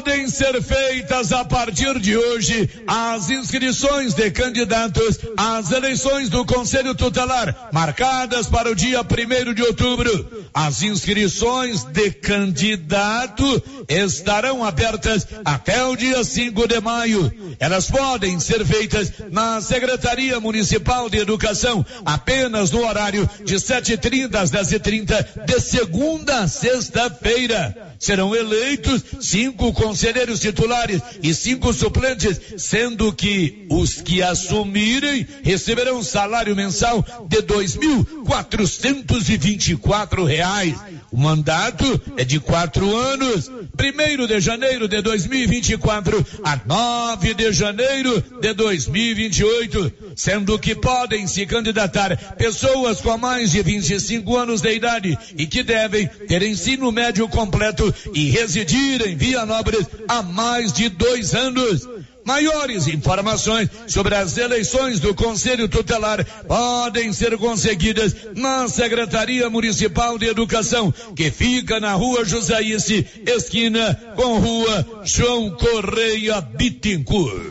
podem ser feitas a partir de hoje as inscrições de candidatos às eleições do Conselho Tutelar, marcadas para o dia primeiro de outubro. As inscrições de candidato estarão abertas até o dia 5 de maio. Elas podem ser feitas na Secretaria Municipal de Educação apenas no horário de 7h30 às 10h30 de segunda a sexta-feira serão eleitos cinco titulares e cinco suplentes, sendo que os que assumirem receberão um salário mensal de dois mil quatrocentos e vinte e quatro reais. O mandato é de quatro anos, primeiro de janeiro de 2024 a 9 de janeiro de 2028, sendo que podem se candidatar pessoas com mais de 25 anos de idade e que devem ter ensino médio completo e residir em Vianópolis há mais de dois anos. Maiores informações sobre as eleições do Conselho Tutelar podem ser conseguidas na Secretaria Municipal de Educação, que fica na rua Josaice, esquina com rua João Correia Bittencourt.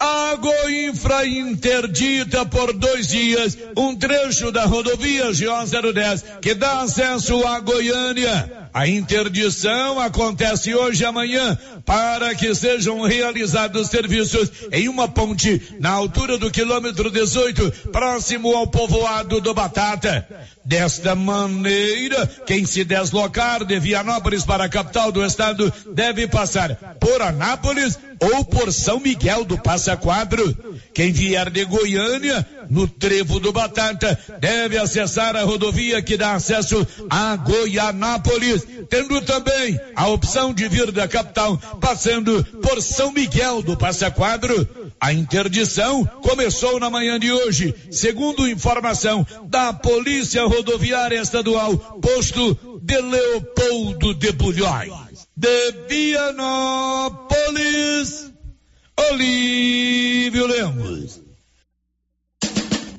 A Goinfra interdita por dois dias um trecho da rodovia GO010 que dá acesso à Goiânia. A interdição acontece hoje e amanhã para que sejam realizados serviços em uma ponte na altura do quilômetro 18, próximo ao povoado do Batata. Desta maneira, quem se deslocar de Vianópolis para a capital do estado deve passar por Anápolis ou por São Miguel do Passa Quadro. Quem vier de Goiânia, no Trevo do Batata, deve acessar a rodovia que dá acesso a Goianápolis, tendo também a opção de vir da capital, passando por São Miguel do Passa Quadro. A interdição começou na manhã de hoje, segundo informação da Polícia Rodoviária Estadual, posto de Leopoldo de Bulhões. De Vianópolis, Olívio Lemos.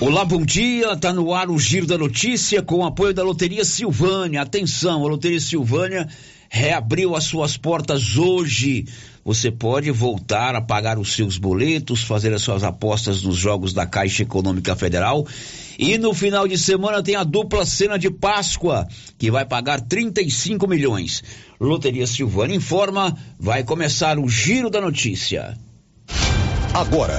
Olá, bom dia. Tá no ar o Giro da Notícia com o apoio da Loteria Silvânia. Atenção, a Loteria Silvânia reabriu as suas portas hoje. Você pode voltar a pagar os seus boletos, fazer as suas apostas nos jogos da Caixa Econômica Federal. E no final de semana tem a dupla cena de Páscoa, que vai pagar 35 milhões. Loteria Silvânia informa, vai começar o giro da notícia. Agora,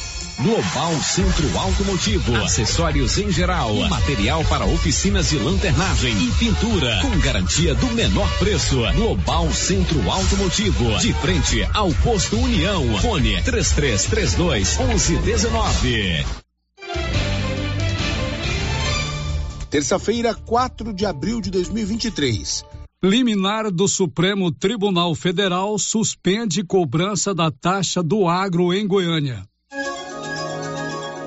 Global Centro Automotivo, acessórios em geral, material para oficinas de lanternagem e pintura, com garantia do menor preço. Global Centro Automotivo, de frente ao posto União. Fone 3332 1119. Terça-feira, 4 de abril de 2023. Liminar do Supremo Tribunal Federal suspende cobrança da taxa do agro em Goiânia.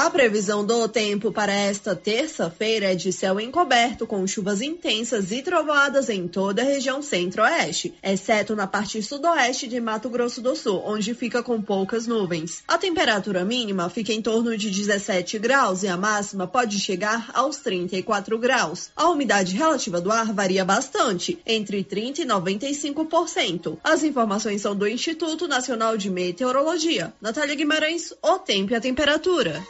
A previsão do tempo para esta terça-feira é de céu encoberto, com chuvas intensas e trovoadas em toda a região centro-oeste, exceto na parte sudoeste de Mato Grosso do Sul, onde fica com poucas nuvens. A temperatura mínima fica em torno de 17 graus e a máxima pode chegar aos 34 graus. A umidade relativa do ar varia bastante, entre 30% e 95%. As informações são do Instituto Nacional de Meteorologia. Natália Guimarães, o tempo e a temperatura.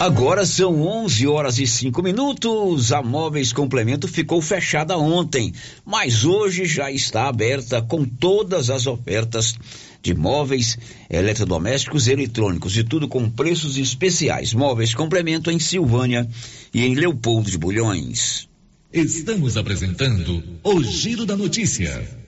Agora são 11 horas e 5 minutos. A Móveis Complemento ficou fechada ontem, mas hoje já está aberta com todas as ofertas de móveis, eletrodomésticos e eletrônicos e tudo com preços especiais. Móveis Complemento em Silvânia e em Leopoldo de Bulhões. Estamos apresentando o Giro da Notícia.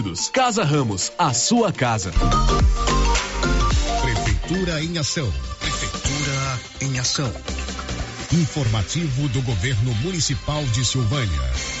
Tecidos. Casa Ramos, a sua casa. Prefeitura em ação. Prefeitura em ação. Informativo do Governo Municipal de Silvânia.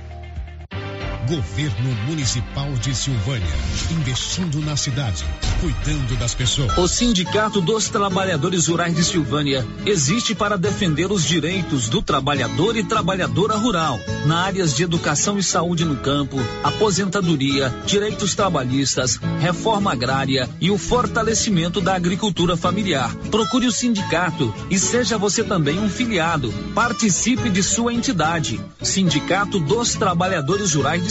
Governo Municipal de Silvânia, investindo na cidade, cuidando das pessoas. O Sindicato dos Trabalhadores Rurais de Silvânia existe para defender os direitos do trabalhador e trabalhadora rural, na áreas de educação e saúde no campo, aposentadoria, direitos trabalhistas, reforma agrária e o fortalecimento da agricultura familiar. Procure o sindicato e seja você também um filiado. Participe de sua entidade. Sindicato dos Trabalhadores Rurais de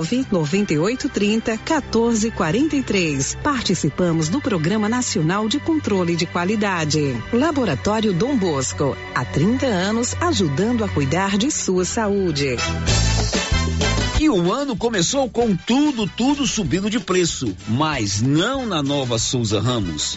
9830 1443. Participamos do Programa Nacional de Controle de Qualidade. Laboratório Dom Bosco, há 30 anos ajudando a cuidar de sua saúde. E o ano começou com tudo, tudo subindo de preço, mas não na nova Souza Ramos.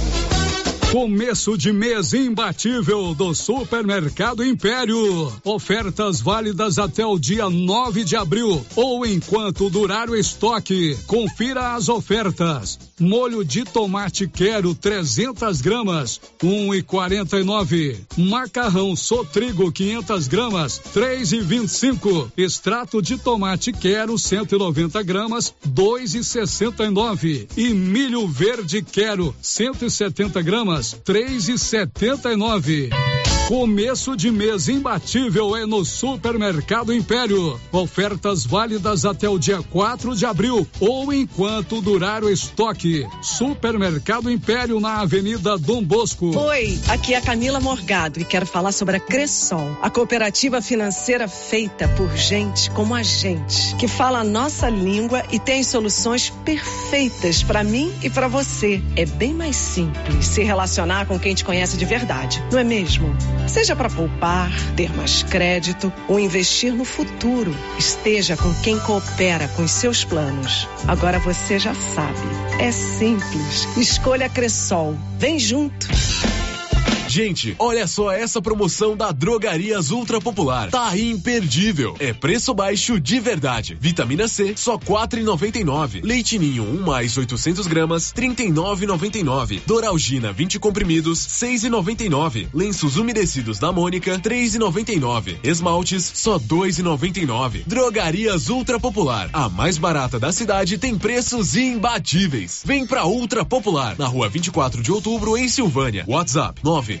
Começo de mês imbatível do Supermercado Império. Ofertas válidas até o dia 9 de abril ou enquanto durar o estoque. Confira as ofertas. Molho de tomate quero 300 gramas, 1,49. Macarrão Sotrigo 500 gramas, 3,25. Extrato de tomate quero 190 gramas, 2,69. E milho verde quero 170 gramas três e setenta e nove. Começo de mês imbatível é no Supermercado Império. Ofertas válidas até o dia 4 de abril ou enquanto durar o estoque. Supermercado Império na Avenida Dom Bosco. Oi, aqui é a Camila Morgado e quero falar sobre a Cressol, a cooperativa financeira feita por gente como a gente, que fala a nossa língua e tem soluções perfeitas para mim e para você. É bem mais simples se relacionar com quem te conhece de verdade, não é mesmo? Seja para poupar, ter mais crédito ou investir no futuro, esteja com quem coopera com os seus planos. Agora você já sabe. É simples. Escolha Cressol. Vem junto. Gente, olha só essa promoção da Drogarias Ultra Popular. Tá imperdível. É preço baixo de verdade. Vitamina C, só quatro e noventa e nove. Leite Ninho, 1 um mais 800 gramas, trinta e nove noventa e nove. Doralgina, 20 comprimidos, seis e noventa e nove. Lenços umedecidos da Mônica, três e noventa e nove. Esmaltes, só dois e noventa e nove. Drogarias Ultra Popular, a mais barata da cidade, tem preços imbatíveis. Vem pra Ultra Popular, na rua 24 de outubro, em Silvânia. WhatsApp, nove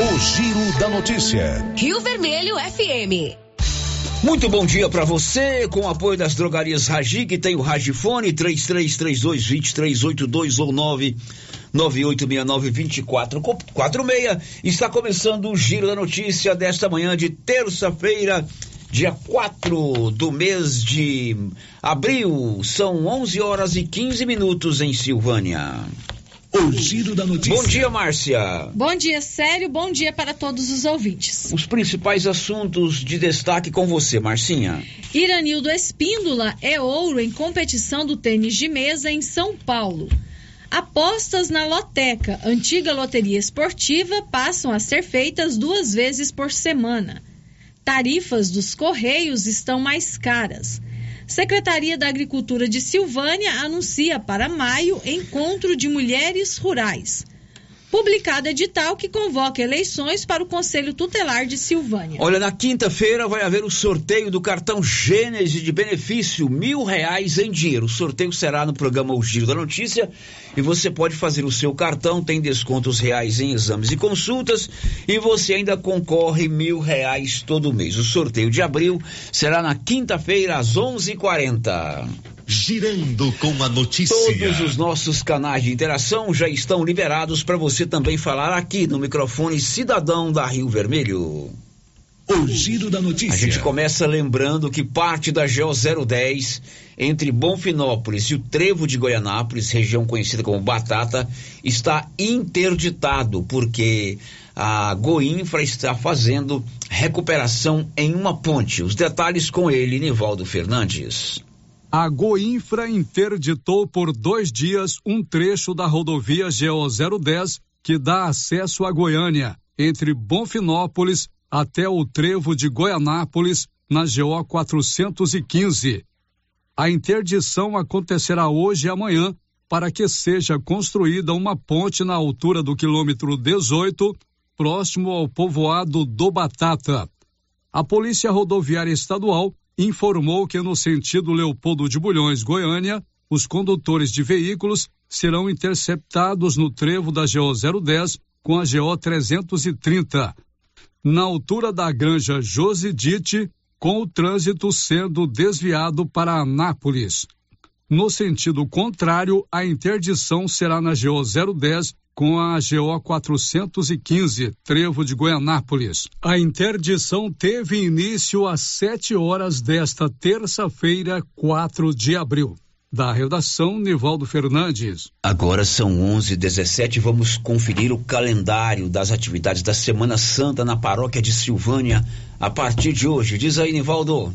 O Giro da Notícia. Rio Vermelho FM. Muito bom dia para você, com o apoio das drogarias Ragi, que tem o Ragifone 3332-2382 ou 99869-2446. Está começando o Giro da Notícia desta manhã de terça-feira, dia 4 do mês de abril. São 11 horas e 15 minutos em Silvânia. O Giro da Notícia. Bom dia, Márcia. Bom dia, Sério. Bom dia para todos os ouvintes. Os principais assuntos de destaque com você, Marcinha. Iranildo Espíndola é ouro em competição do tênis de mesa em São Paulo. Apostas na Loteca, antiga loteria esportiva, passam a ser feitas duas vezes por semana. Tarifas dos Correios estão mais caras. Secretaria da Agricultura de Silvânia anuncia para maio encontro de mulheres rurais. Publicado edital que convoca eleições para o Conselho Tutelar de Silvânia. Olha, na quinta-feira vai haver o sorteio do cartão Gênese de benefício, mil reais em dinheiro. O sorteio será no programa O Giro da Notícia e você pode fazer o seu cartão, tem descontos reais em exames e consultas e você ainda concorre mil reais todo mês. O sorteio de abril será na quinta-feira às onze h 40 Girando com a notícia. Todos os nossos canais de interação já estão liberados para você também falar aqui no microfone Cidadão da Rio Vermelho. O giro da notícia. A gente começa lembrando que parte da GO 010 entre Bonfinópolis e o Trevo de Goianápolis, região conhecida como Batata, está interditado porque a Goinfra está fazendo recuperação em uma ponte. Os detalhes com ele, Nivaldo Fernandes. A Goinfra interditou por dois dias um trecho da rodovia GO 010 que dá acesso a Goiânia, entre Bonfinópolis até o trevo de Goianápolis, na GO 415. A interdição acontecerá hoje e amanhã para que seja construída uma ponte na altura do quilômetro 18, próximo ao povoado do Batata. A Polícia Rodoviária Estadual informou que no sentido Leopoldo de Bulhões, Goiânia, os condutores de veículos serão interceptados no trevo da GO 010 com a GO 330, na altura da Granja Josidite, com o trânsito sendo desviado para Anápolis. No sentido contrário, a interdição será na GO 010 com a GO 415, Trevo de Goianápolis. A interdição teve início às 7 horas desta terça-feira, 4 de abril. Da redação, Nivaldo Fernandes. Agora são 11h17, vamos conferir o calendário das atividades da Semana Santa na paróquia de Silvânia a partir de hoje. Diz aí, Nivaldo.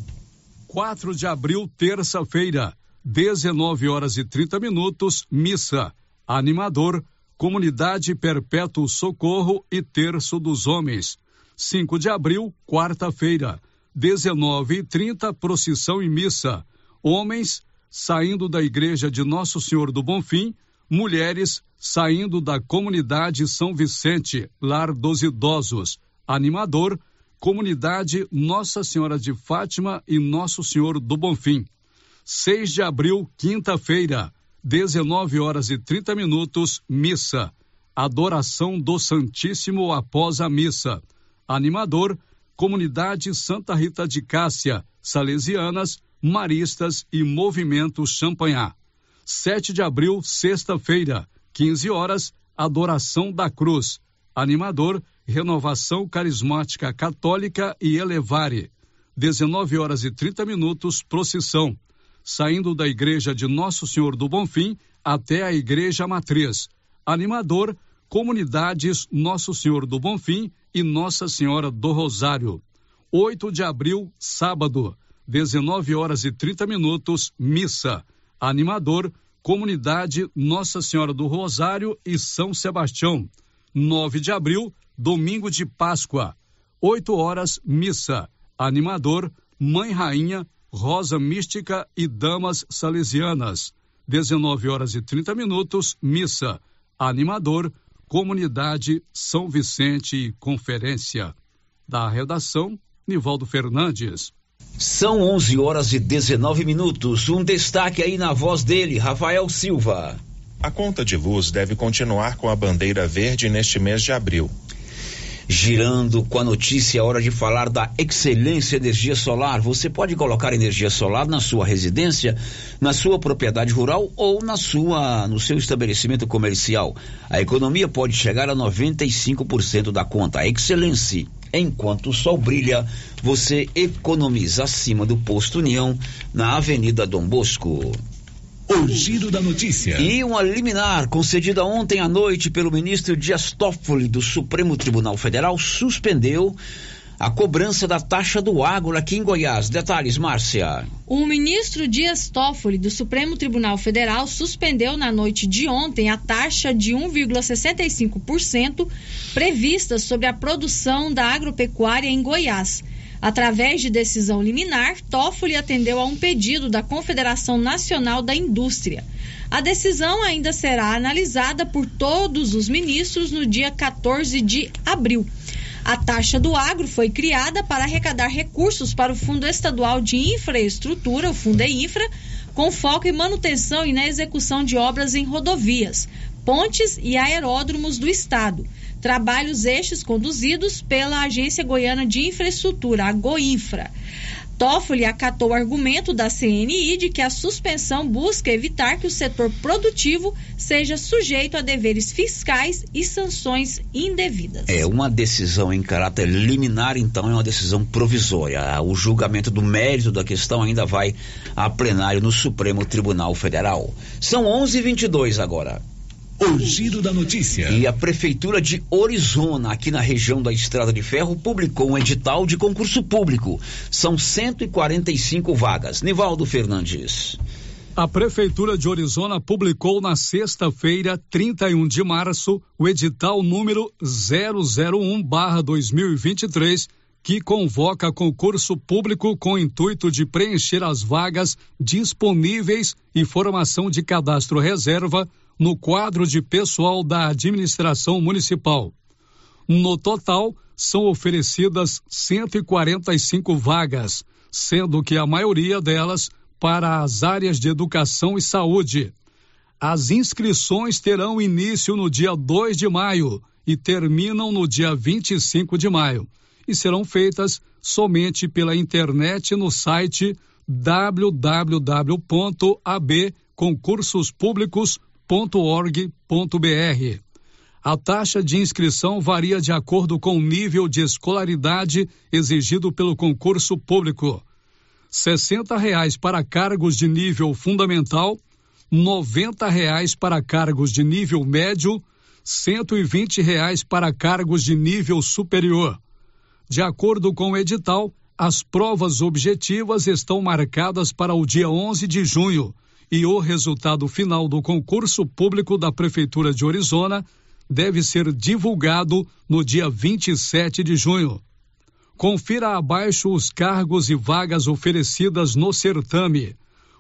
4 de abril, terça-feira, 19 horas e 30 minutos, missa. Animador, Comunidade Perpétuo Socorro e Terço dos Homens. 5 de abril, quarta-feira, 19 e 30 procissão e missa. Homens saindo da igreja de Nosso Senhor do Bonfim, mulheres saindo da comunidade São Vicente, Lar dos Idosos. Animador, comunidade Nossa Senhora de Fátima e Nosso Senhor do Bonfim. 6 de abril, quinta-feira, 19 horas e 30 minutos, missa. Adoração do Santíssimo após a missa. Animador, Comunidade Santa Rita de Cássia, Salesianas, Maristas e Movimento Champanhar. 7 de abril, sexta-feira, 15 horas, Adoração da Cruz. Animador, Renovação Carismática Católica e Elevare. 19 horas e 30 minutos, procissão saindo da igreja de Nosso Senhor do Bonfim até a igreja matriz. Animador, comunidades Nosso Senhor do Bonfim e Nossa Senhora do Rosário. 8 de abril, sábado, 19 horas e 30 minutos, missa. Animador, comunidade Nossa Senhora do Rosário e São Sebastião. 9 de abril, domingo de Páscoa. 8 horas, missa. Animador, Mãe Rainha Rosa Mística e Damas Salesianas. 19 horas e 30 minutos, missa. Animador, Comunidade São Vicente e Conferência. Da redação, Nivaldo Fernandes. São 11 horas e 19 minutos. Um destaque aí na voz dele, Rafael Silva. A conta de luz deve continuar com a bandeira verde neste mês de abril. Girando com a notícia, é hora de falar da Excelência Energia Solar. Você pode colocar energia solar na sua residência, na sua propriedade rural ou na sua no seu estabelecimento comercial. A economia pode chegar a 95% da conta. Excelência Enquanto o sol brilha, você economiza acima do posto União, na Avenida Dom Bosco. O giro da notícia. E uma liminar concedida ontem à noite pelo ministro Dias Toffoli do Supremo Tribunal Federal suspendeu a cobrança da taxa do agro aqui em Goiás. Detalhes, Márcia. O ministro Dias Toffoli do Supremo Tribunal Federal suspendeu na noite de ontem a taxa de 1,65% prevista sobre a produção da agropecuária em Goiás. Através de decisão liminar, Toffoli atendeu a um pedido da Confederação Nacional da Indústria. A decisão ainda será analisada por todos os ministros no dia 14 de abril. A taxa do agro foi criada para arrecadar recursos para o Fundo Estadual de Infraestrutura, o Fundeinfra, com foco em manutenção e na execução de obras em rodovias, pontes e aeródromos do estado. Trabalhos estes conduzidos pela Agência Goiana de Infraestrutura, a Goinfra. Toffoli acatou o argumento da CNI de que a suspensão busca evitar que o setor produtivo seja sujeito a deveres fiscais e sanções indevidas. É uma decisão em caráter liminar, então é uma decisão provisória. O julgamento do mérito da questão ainda vai a plenário no Supremo Tribunal Federal. São 11:22 agora. O giro da notícia. E a Prefeitura de Orizona, aqui na região da Estrada de Ferro, publicou um edital de concurso público. São 145 vagas. Nivaldo Fernandes. A Prefeitura de Orizona publicou na sexta-feira, 31 de março, o edital número 001-2023, que convoca concurso público com o intuito de preencher as vagas disponíveis e formação de cadastro reserva no quadro de pessoal da administração municipal. No total, são oferecidas 145 vagas, sendo que a maioria delas para as áreas de educação e saúde. As inscrições terão início no dia 2 de maio e terminam no dia 25 de maio e serão feitas somente pela internet no site www.abconcursospúblicos.org.br. A taxa de inscrição varia de acordo com o nível de escolaridade exigido pelo concurso público. R$ reais para cargos de nível fundamental, R$ reais para cargos de nível médio, R$ reais para cargos de nível superior. De acordo com o edital, as provas objetivas estão marcadas para o dia 11 de junho e o resultado final do concurso público da Prefeitura de Orizona deve ser divulgado no dia 27 de junho. Confira abaixo os cargos e vagas oferecidas no certame.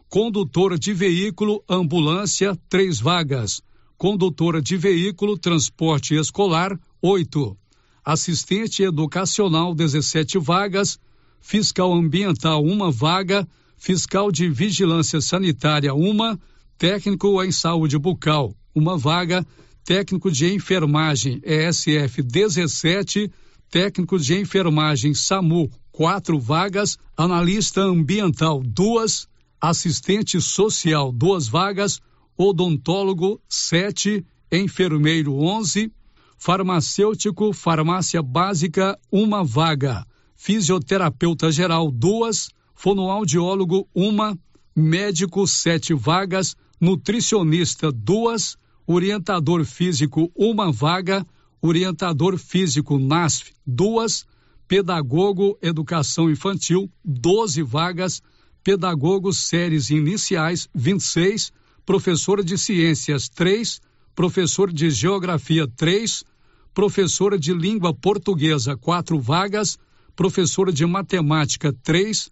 Condutor de veículo ambulância, três vagas. Condutora de veículo transporte escolar, oito. Assistente educacional, 17 vagas. Fiscal ambiental, uma vaga. Fiscal de vigilância sanitária, uma. Técnico em saúde bucal, uma vaga técnico de enfermagem ESF 17, técnico de enfermagem SAMU, quatro vagas, analista ambiental, duas, assistente social, duas vagas, odontólogo, sete, enfermeiro, onze, farmacêutico, farmácia básica, uma vaga, fisioterapeuta geral, duas, fonoaudiólogo, uma, médico, sete vagas, nutricionista, duas, orientador físico, uma vaga, orientador físico NASF, duas, pedagogo educação infantil, 12 vagas, pedagogo séries iniciais, 26, professor de ciências, 3, professor de geografia, 3, professora de língua portuguesa, quatro vagas, professora de matemática, 3,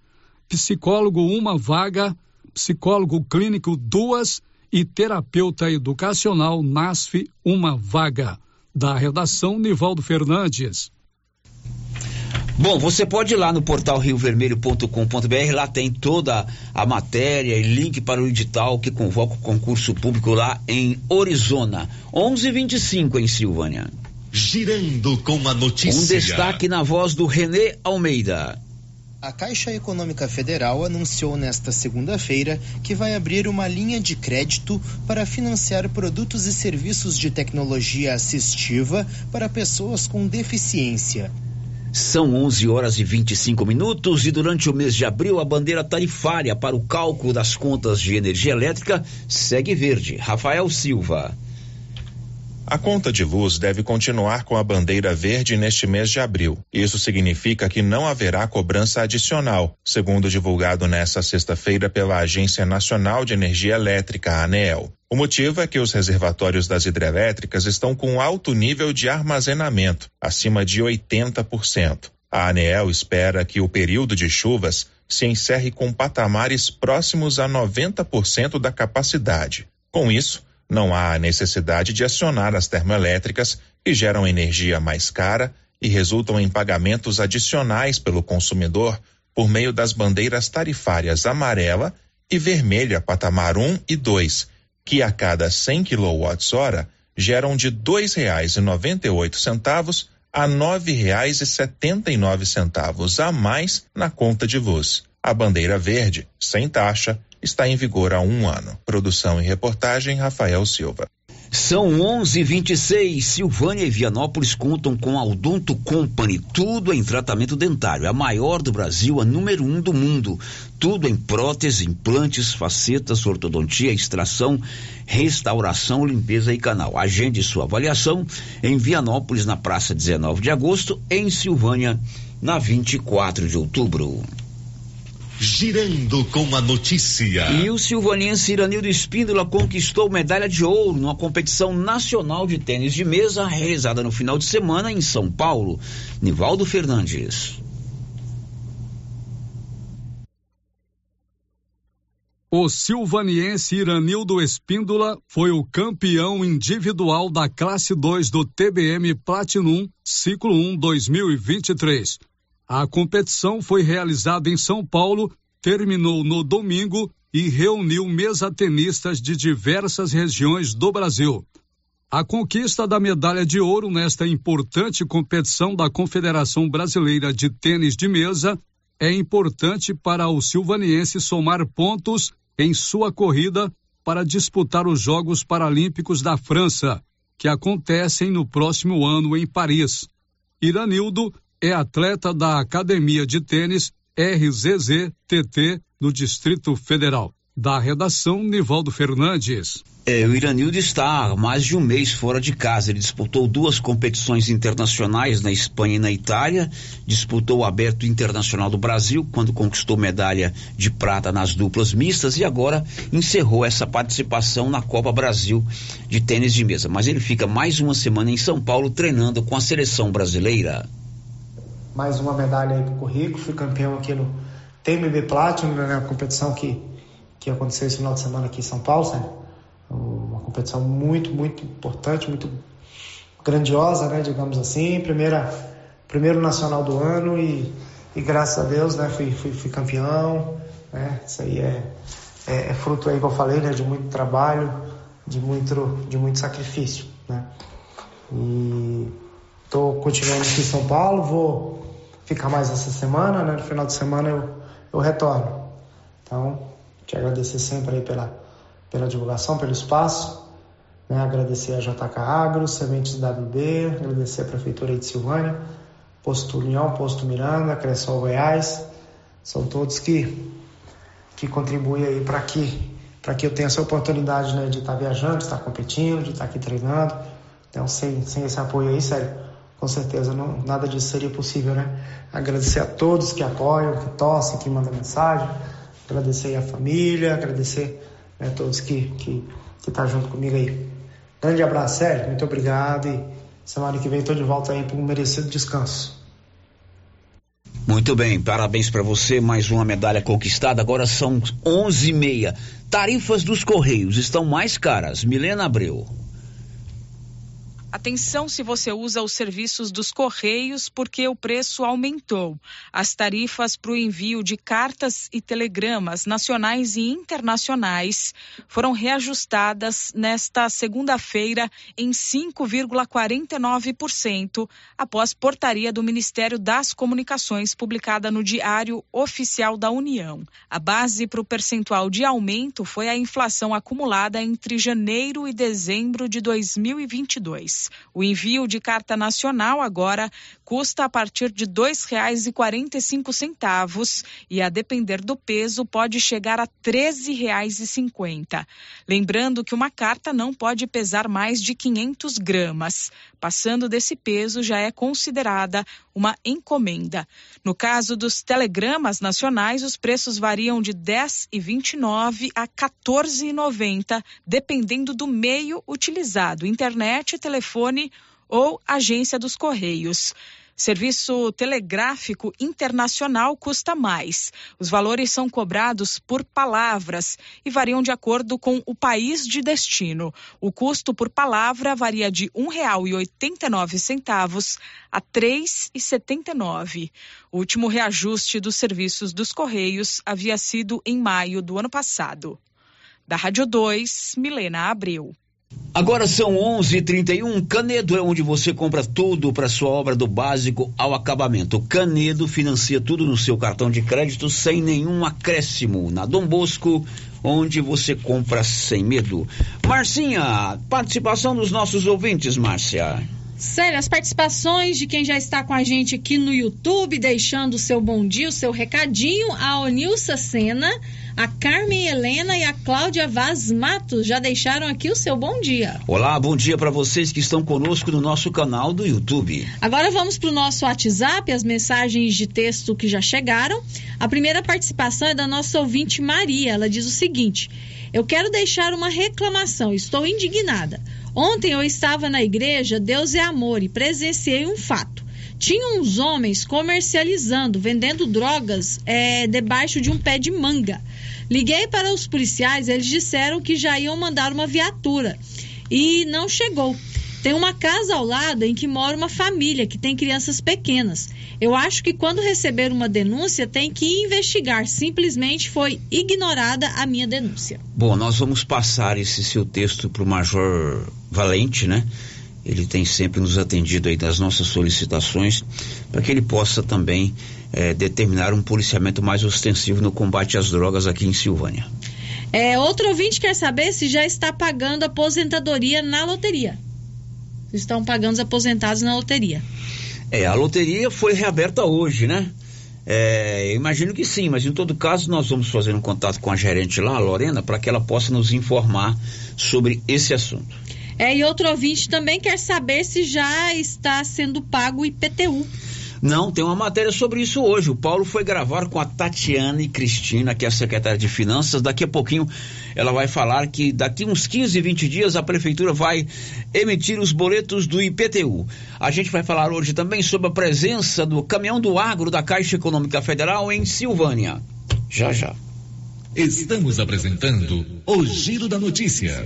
psicólogo, uma vaga, psicólogo clínico, duas, e terapeuta educacional NASF uma vaga. Da redação Nivaldo Fernandes. Bom, você pode ir lá no portal riovermelho.com.br, lá tem toda a matéria e link para o edital que convoca o concurso público lá em Orizona. 11:25 em Silvânia. Girando com a notícia. Um destaque na voz do Renê Almeida. A Caixa Econômica Federal anunciou nesta segunda-feira que vai abrir uma linha de crédito para financiar produtos e serviços de tecnologia assistiva para pessoas com deficiência. São 11 horas e 25 minutos e durante o mês de abril a bandeira tarifária para o cálculo das contas de energia elétrica segue verde. Rafael Silva. A conta de luz deve continuar com a bandeira verde neste mês de abril. Isso significa que não haverá cobrança adicional, segundo divulgado nesta sexta-feira pela Agência Nacional de Energia Elétrica, ANEEL. O motivo é que os reservatórios das hidrelétricas estão com alto nível de armazenamento, acima de 80%. A ANEEL espera que o período de chuvas se encerre com patamares próximos a 90% da capacidade. Com isso, não há necessidade de acionar as termoelétricas, que geram energia mais cara e resultam em pagamentos adicionais pelo consumidor por meio das bandeiras tarifárias amarela e vermelha patamar 1 e 2, que a cada 100 kWh geram de R$ 2,98 a R$ 9,79 a mais na conta de luz. A bandeira verde, sem taxa, está em vigor há um ano. Produção e reportagem Rafael Silva. São 11:26. Silvânia e Vianópolis contam com a Odonto Company, tudo em tratamento dentário, a maior do Brasil, a número um do mundo. Tudo em prótese, implantes, facetas, ortodontia, extração, restauração, limpeza e canal. Agende sua avaliação em Vianópolis, na Praça 19 de Agosto, em Silvânia, na 24 de outubro. Girando com a notícia. E o silvanense Iranildo Espíndola conquistou medalha de ouro numa competição nacional de tênis de mesa realizada no final de semana em São Paulo. Nivaldo Fernandes. O silvaniense Iranildo Espíndola foi o campeão individual da classe 2 do TBM Platinum Ciclo 1 2023. A competição foi realizada em São Paulo, terminou no domingo e reuniu mesa-tenistas de diversas regiões do Brasil. A conquista da medalha de ouro nesta importante competição da Confederação Brasileira de Tênis de Mesa é importante para o silvaniense somar pontos em sua corrida para disputar os Jogos Paralímpicos da França, que acontecem no próximo ano em Paris. Iranildo é atleta da Academia de Tênis RZZ-TT no Distrito Federal. Da redação, Nivaldo Fernandes. É, o Iranildo está há mais de um mês fora de casa. Ele disputou duas competições internacionais na Espanha e na Itália. Disputou o Aberto Internacional do Brasil, quando conquistou medalha de prata nas duplas mistas. E agora encerrou essa participação na Copa Brasil de tênis de mesa. Mas ele fica mais uma semana em São Paulo treinando com a seleção brasileira mais uma medalha aí pro currículo, fui campeão aqui no TMB Platinum, né, na competição que, que aconteceu esse final de semana aqui em São Paulo, sabe? Uma competição muito, muito importante, muito grandiosa, né, digamos assim, primeira, primeiro nacional do ano e, e graças a Deus, né, fui, fui, fui campeão, né, isso aí é, é, é, fruto aí que eu falei, né, de muito trabalho, de muito, de muito sacrifício, né, e tô continuando aqui em São Paulo, vou ficar mais essa semana, né? No final de semana eu, eu retorno. Então, te agradecer sempre aí pela, pela divulgação, pelo espaço. Né? Agradecer a JK Agro, Sementes WB, agradecer a Prefeitura de Silvânia, Posto União, Posto Miranda, Cressol Goiás. São todos que, que contribuem aí para que, que eu tenha essa oportunidade né, de estar tá viajando, de estar tá competindo, de estar tá aqui treinando. Então, sem, sem esse apoio aí, sério, com certeza não, nada disso seria possível, né? Agradecer a todos que apoiam, que torcem, que mandam mensagem, agradecer a família, agradecer né, a todos que que que tá junto comigo aí. Grande abraço, Sérgio, muito obrigado e semana que vem estou de volta aí para um merecido descanso. Muito bem, parabéns para você, mais uma medalha conquistada. Agora são onze e meia. Tarifas dos Correios estão mais caras. Milena Abreu. Atenção se você usa os serviços dos Correios, porque o preço aumentou. As tarifas para o envio de cartas e telegramas nacionais e internacionais foram reajustadas nesta segunda-feira em 5,49%, após portaria do Ministério das Comunicações publicada no Diário Oficial da União. A base para o percentual de aumento foi a inflação acumulada entre janeiro e dezembro de 2022. O envio de carta nacional agora custa a partir de R$ 2,45 e a depender do peso pode chegar a R$ 13,50. Lembrando que uma carta não pode pesar mais de 500 gramas. Passando desse peso já é considerada uma encomenda. No caso dos telegramas nacionais, os preços variam de R$ 10,29 a R$ 14,90, dependendo do meio utilizado, internet, telefone ou agência dos Correios. Serviço telegráfico internacional custa mais. Os valores são cobrados por palavras e variam de acordo com o país de destino. O custo por palavra varia de R$ 1,89 a R$ 3,79. O último reajuste dos serviços dos Correios havia sido em maio do ano passado. Da Rádio 2, Milena Abreu. Agora são 11:31. Canedo é onde você compra tudo para sua obra do básico ao acabamento. Canedo financia tudo no seu cartão de crédito sem nenhum acréscimo. Na Dom Bosco, onde você compra sem medo. Marcinha, participação dos nossos ouvintes, Márcia. Sério, as participações de quem já está com a gente aqui no YouTube, deixando o seu bom dia, o seu recadinho, a Onilsa Sena, a Carmen Helena e a Cláudia Vaz Matos já deixaram aqui o seu bom dia. Olá, bom dia para vocês que estão conosco no nosso canal do YouTube. Agora vamos para o nosso WhatsApp, as mensagens de texto que já chegaram. A primeira participação é da nossa ouvinte Maria. Ela diz o seguinte: Eu quero deixar uma reclamação, estou indignada. Ontem eu estava na igreja Deus é Amor e presenciei um fato. Tinha uns homens comercializando, vendendo drogas é, debaixo de um pé de manga. Liguei para os policiais, eles disseram que já iam mandar uma viatura e não chegou. Tem uma casa ao lado em que mora uma família que tem crianças pequenas. Eu acho que quando receber uma denúncia tem que investigar. Simplesmente foi ignorada a minha denúncia. Bom, nós vamos passar esse seu texto para o Major Valente, né? Ele tem sempre nos atendido aí das nossas solicitações para que ele possa também eh, determinar um policiamento mais ostensivo no combate às drogas aqui em Silvânia. É, outro ouvinte quer saber se já está pagando aposentadoria na loteria. Estão pagando os aposentados na loteria. É, a loteria foi reaberta hoje, né? É, imagino que sim, mas em todo caso nós vamos fazer um contato com a gerente lá, a Lorena, para que ela possa nos informar sobre esse assunto. É, e outro ouvinte também quer saber se já está sendo pago o IPTU. Não, tem uma matéria sobre isso hoje. O Paulo foi gravar com a Tatiana e Cristina, que é a secretária de Finanças. Daqui a pouquinho ela vai falar que daqui uns 15, 20 dias a prefeitura vai emitir os boletos do IPTU. A gente vai falar hoje também sobre a presença do caminhão do agro da Caixa Econômica Federal em Silvânia. Já já. Estamos apresentando o Giro da Notícia.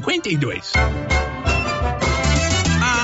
52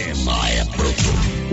é pronto.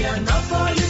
Vianópolis,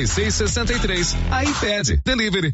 56 63. iPad Delivery.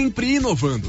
sempre inovando.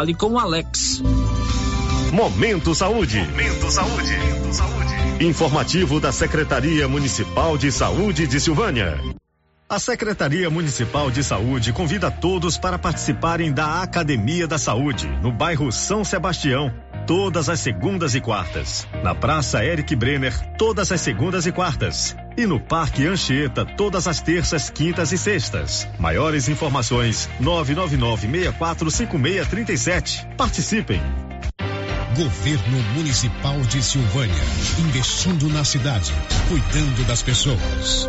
Fale com o Alex. Momento Saúde. Momento Saúde. Informativo da Secretaria Municipal de Saúde de Silvânia. A Secretaria Municipal de Saúde convida todos para participarem da Academia da Saúde, no bairro São Sebastião, todas as segundas e quartas. Na Praça Eric Brenner, todas as segundas e quartas. E no Parque Anchieta, todas as terças, quintas e sextas. Maiores informações: 999-645637. Participem! Governo Municipal de Silvânia. Investindo na cidade, cuidando das pessoas.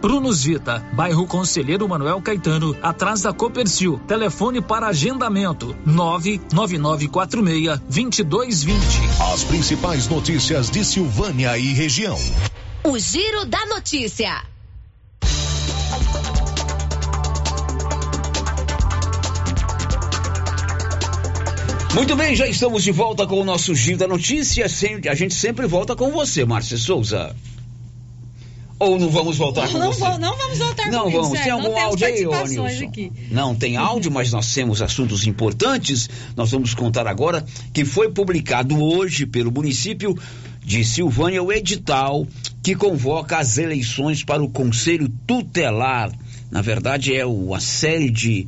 Prunus Vita, bairro Conselheiro Manuel Caetano, atrás da Copercil. Telefone para agendamento: 99946 2220. As principais notícias de Silvânia e região. O Giro da Notícia. Muito bem, já estamos de volta com o nosso Giro da Notícia. A gente sempre volta com você, Márcia Souza. Ou não vamos voltar não, com não você? Vou, não vamos voltar Não comigo, vamos. certo? Tem algum áudio aí, Nilson? aqui. Não tem áudio, mas nós temos assuntos importantes. Nós vamos contar agora que foi publicado hoje pelo município de Silvânia o edital que convoca as eleições para o Conselho Tutelar. Na verdade, é uma série de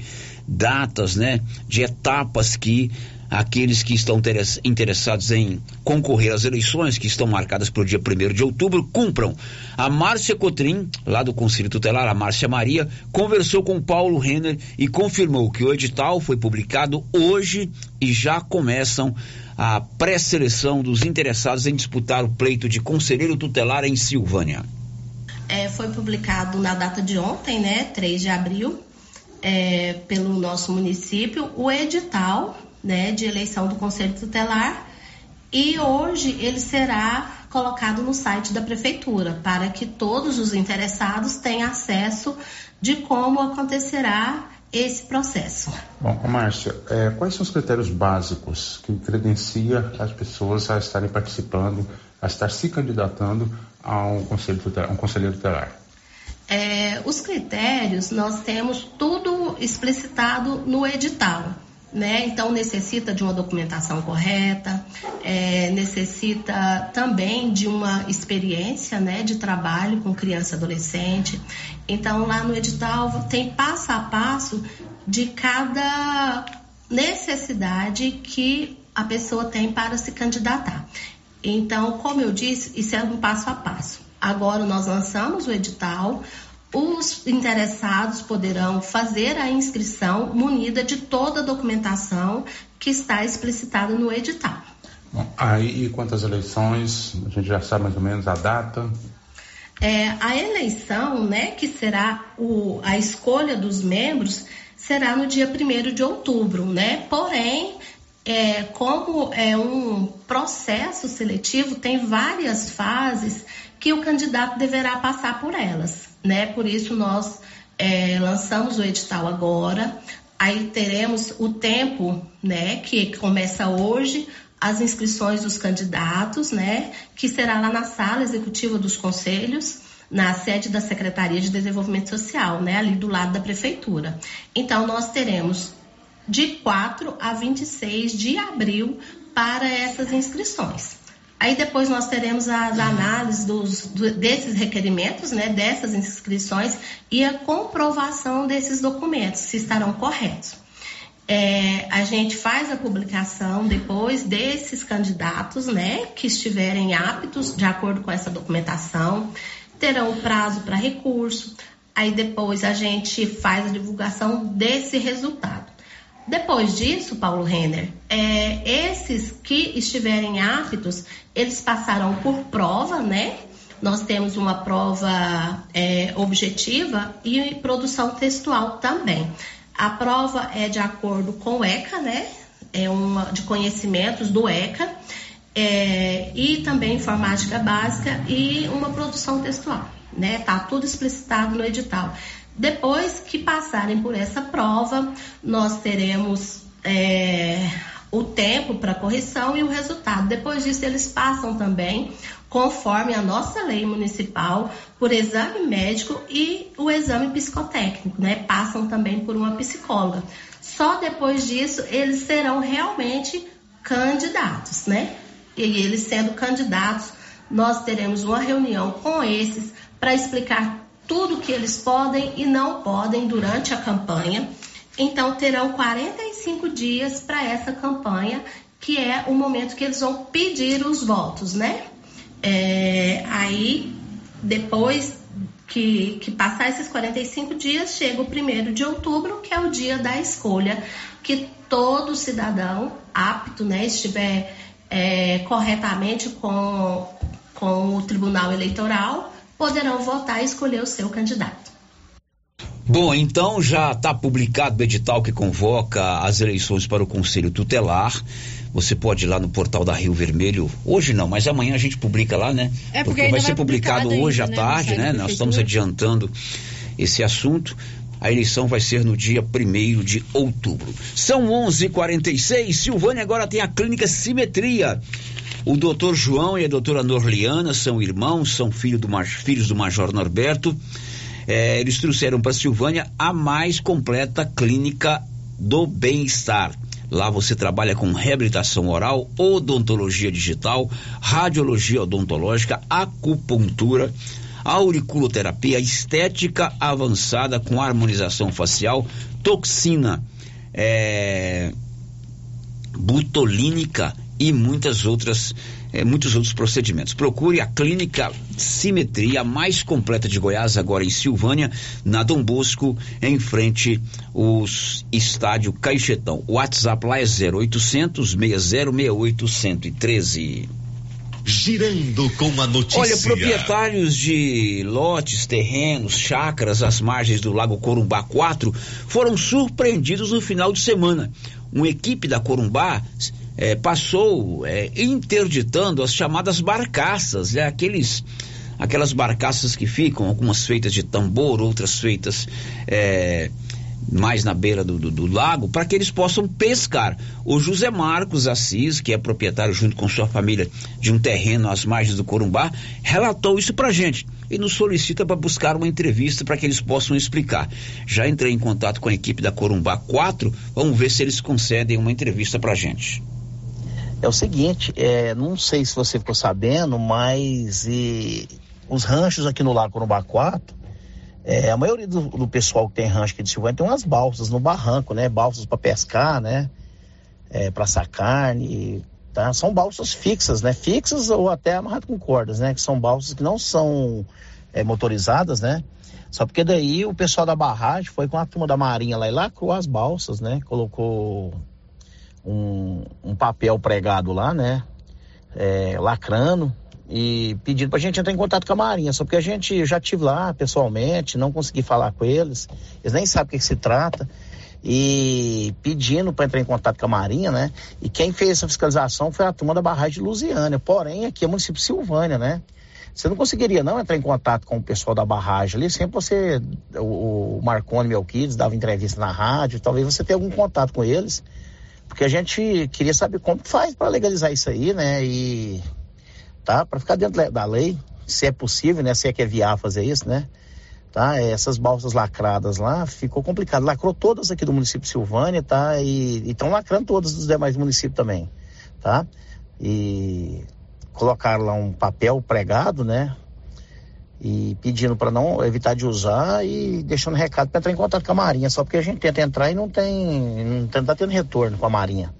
datas, né? De etapas que aqueles que estão teres- interessados em concorrer às eleições, que estão marcadas para o dia 1 de outubro, cumpram. A Márcia Cotrim, lá do Conselho Tutelar, a Márcia Maria, conversou com Paulo Renner e confirmou que o edital foi publicado hoje e já começam a pré-seleção dos interessados em disputar o pleito de conselheiro tutelar em Silvânia. É, foi publicado na data de ontem, né, 3 de abril, é, pelo nosso município, o edital né, de eleição do Conselho Tutelar e hoje ele será colocado no site da Prefeitura para que todos os interessados tenham acesso de como acontecerá esse processo. Bom, Márcia, é, quais são os critérios básicos que credencia as pessoas a estarem participando, a estar se candidatando a um, conselho tutelar, um conselheiro tutelar? É, os critérios, nós temos tudo explicitado no edital. Né? Então necessita de uma documentação correta, é, necessita também de uma experiência né, de trabalho com criança e adolescente. Então lá no edital tem passo a passo de cada necessidade que a pessoa tem para se candidatar. Então, como eu disse, isso é um passo a passo. Agora nós lançamos o edital, os interessados poderão fazer a inscrição munida de toda a documentação que está explicitada no edital. Bom, aí, e quantas eleições? A gente já sabe mais ou menos a data? É, a eleição, né, que será o, a escolha dos membros, será no dia 1 de outubro, né? Porém, é, como é um processo seletivo, tem várias fases que o candidato deverá passar por elas, né? Por isso nós é, lançamos o edital agora. Aí teremos o tempo, né, que começa hoje, as inscrições dos candidatos, né, que será lá na sala executiva dos conselhos, na sede da Secretaria de Desenvolvimento Social, né, ali do lado da prefeitura. Então nós teremos de 4 a 26 de abril para essas inscrições. Aí depois nós teremos as análises dos, do, desses requerimentos, né, dessas inscrições e a comprovação desses documentos, se estarão corretos. É, a gente faz a publicação depois desses candidatos, né, que estiverem aptos de acordo com essa documentação, terão prazo para recurso. Aí depois a gente faz a divulgação desse resultado. Depois disso, Paulo Renner, é, esses que estiverem aptos, eles passarão por prova, né? nós temos uma prova é, objetiva e produção textual também. A prova é de acordo com o ECA, né? É uma de conhecimentos do ECA. É, e também informática básica e uma produção textual, né? Tá tudo explicitado no edital. Depois que passarem por essa prova, nós teremos é, o tempo para correção e o resultado. Depois disso, eles passam também, conforme a nossa lei municipal, por exame médico e o exame psicotécnico, né? Passam também por uma psicóloga. Só depois disso eles serão realmente candidatos, né? E eles sendo candidatos, nós teremos uma reunião com esses para explicar tudo que eles podem e não podem durante a campanha então terão 45 dias para essa campanha, que é o momento que eles vão pedir os votos, né? É, aí, depois que, que passar esses 45 dias, chega o primeiro de outubro, que é o dia da escolha, que todo cidadão apto, né, estiver é, corretamente com, com o Tribunal Eleitoral, poderão votar e escolher o seu candidato. Bom, então já está publicado o edital que convoca as eleições para o Conselho Tutelar. Você pode ir lá no portal da Rio Vermelho. Hoje não, mas amanhã a gente publica lá, né? É porque, porque vai ser publicado hoje ainda, à né? tarde, né? Nós estamos adiantando esse assunto. A eleição vai ser no dia 1 de outubro. São 11:46. Silvânia agora tem a clínica Simetria. O doutor João e a doutora Norliana são irmãos, são filho do, filhos do Major Norberto é, eles trouxeram para Silvânia a mais completa clínica do bem-estar. Lá você trabalha com reabilitação oral, odontologia digital, radiologia odontológica, acupuntura, auriculoterapia, estética avançada com harmonização facial, toxina, é, butolínica e muitas outras é, muitos outros procedimentos. Procure a Clínica Simetria mais completa de Goiás, agora em Silvânia, na Dom Bosco, em frente ao estádio Caixetão. O WhatsApp lá é 0800 6068 113 girando com a notícia. Olha, proprietários de lotes, terrenos, chácaras às margens do Lago Corumbá 4 foram surpreendidos no final de semana. Uma equipe da Corumbá é, passou é, interditando as chamadas barcaças, né? aqueles aquelas barcaças que ficam, algumas feitas de tambor, outras feitas é, mais na beira do, do, do lago, para que eles possam pescar. O José Marcos Assis, que é proprietário junto com sua família de um terreno às margens do Corumbá, relatou isso para gente e nos solicita para buscar uma entrevista para que eles possam explicar. Já entrei em contato com a equipe da Corumbá 4, vamos ver se eles concedem uma entrevista para gente. É o seguinte, é, não sei se você ficou sabendo, mas e, os ranchos aqui no Lago Corumbá 4, é, a maioria do, do, pessoal que tem rancho aqui de Silvânia tem umas balsas no barranco, né? Balsas para pescar, né? É, para assar carne, tá? São balsas fixas, né? Fixas ou até amarradas com cordas, né? Que são balsas que não são é, motorizadas, né? Só porque daí o pessoal da barragem foi com a turma da marinha lá e lacrou as balsas, né? Colocou um, um papel pregado lá, né? É, lacrando e pedindo pra gente entrar em contato com a Marinha. Só porque a gente já tive lá pessoalmente, não consegui falar com eles, eles nem sabem o que, que se trata. E pedindo para entrar em contato com a Marinha, né? E quem fez essa fiscalização foi a turma da barragem de Lusiânia. Porém, aqui é município de Silvânia, né? Você não conseguiria não entrar em contato com o pessoal da barragem ali, sempre você, o, o Marconi Melquides dava entrevista na rádio, talvez você tenha algum contato com eles porque a gente queria saber como faz para legalizar isso aí, né? E tá para ficar dentro da lei, se é possível, né? Se é que é viável fazer isso, né? Tá? Essas balsas lacradas lá ficou complicado. Lacrou todas aqui do município de Silvânia, tá? E estão lacrando todas dos demais municípios também, tá? E colocaram lá um papel pregado, né? E pedindo para não evitar de usar e deixando recado para entrar em contato com a Marinha, só porque a gente tenta entrar e não tem, não tá tendo retorno com a Marinha.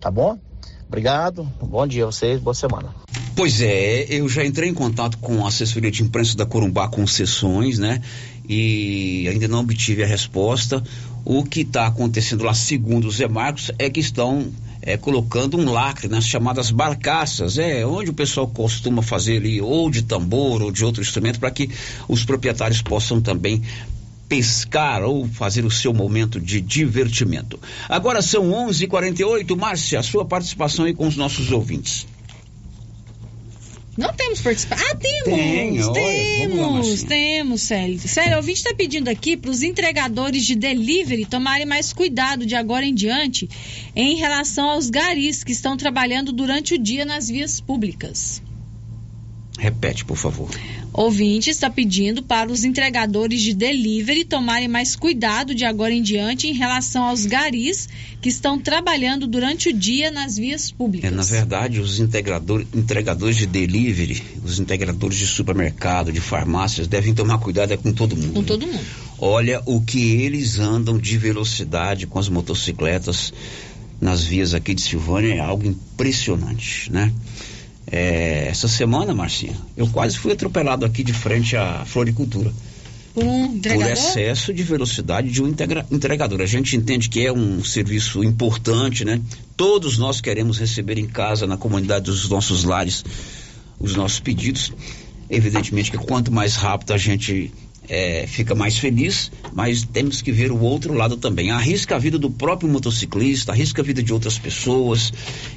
Tá bom? Obrigado, bom dia a vocês, boa semana. Pois é, eu já entrei em contato com a assessoria de imprensa da Corumbá Concessões, né? e ainda não obtive a resposta. O que está acontecendo lá, segundo o Zé Marcos, é que estão é, colocando um lacre nas chamadas barcaças, é onde o pessoal costuma fazer ali, ou de tambor ou de outro instrumento, para que os proprietários possam também pescar ou fazer o seu momento de divertimento. Agora são 11:48, Márcia, a sua participação aí com os nossos ouvintes. Não temos participação. Ah, temos! Tem, olha, temos, lá, temos, Célio. Célio, o ouvinte está pedindo aqui para os entregadores de delivery tomarem mais cuidado de agora em diante em relação aos garis que estão trabalhando durante o dia nas vias públicas. Repete, por favor. Ouvinte está pedindo para os entregadores de delivery tomarem mais cuidado de agora em diante em relação aos garis que estão trabalhando durante o dia nas vias públicas. É, na verdade, os integrador, entregadores de delivery, os integradores de supermercado, de farmácias, devem tomar cuidado é com todo mundo. Com todo mundo. Olha o que eles andam de velocidade com as motocicletas nas vias aqui de Silvânia é algo impressionante, né? É, essa semana, Marcinha, eu quase fui atropelado aqui de frente à floricultura. Por um Por entregador? excesso de velocidade de um integra- entregador. A gente entende que é um serviço importante, né? Todos nós queremos receber em casa, na comunidade dos nossos lares, os nossos pedidos. Evidentemente que quanto mais rápido a gente é, fica mais feliz, mas temos que ver o outro lado também. Arrisca a vida do próprio motociclista, arrisca a vida de outras pessoas.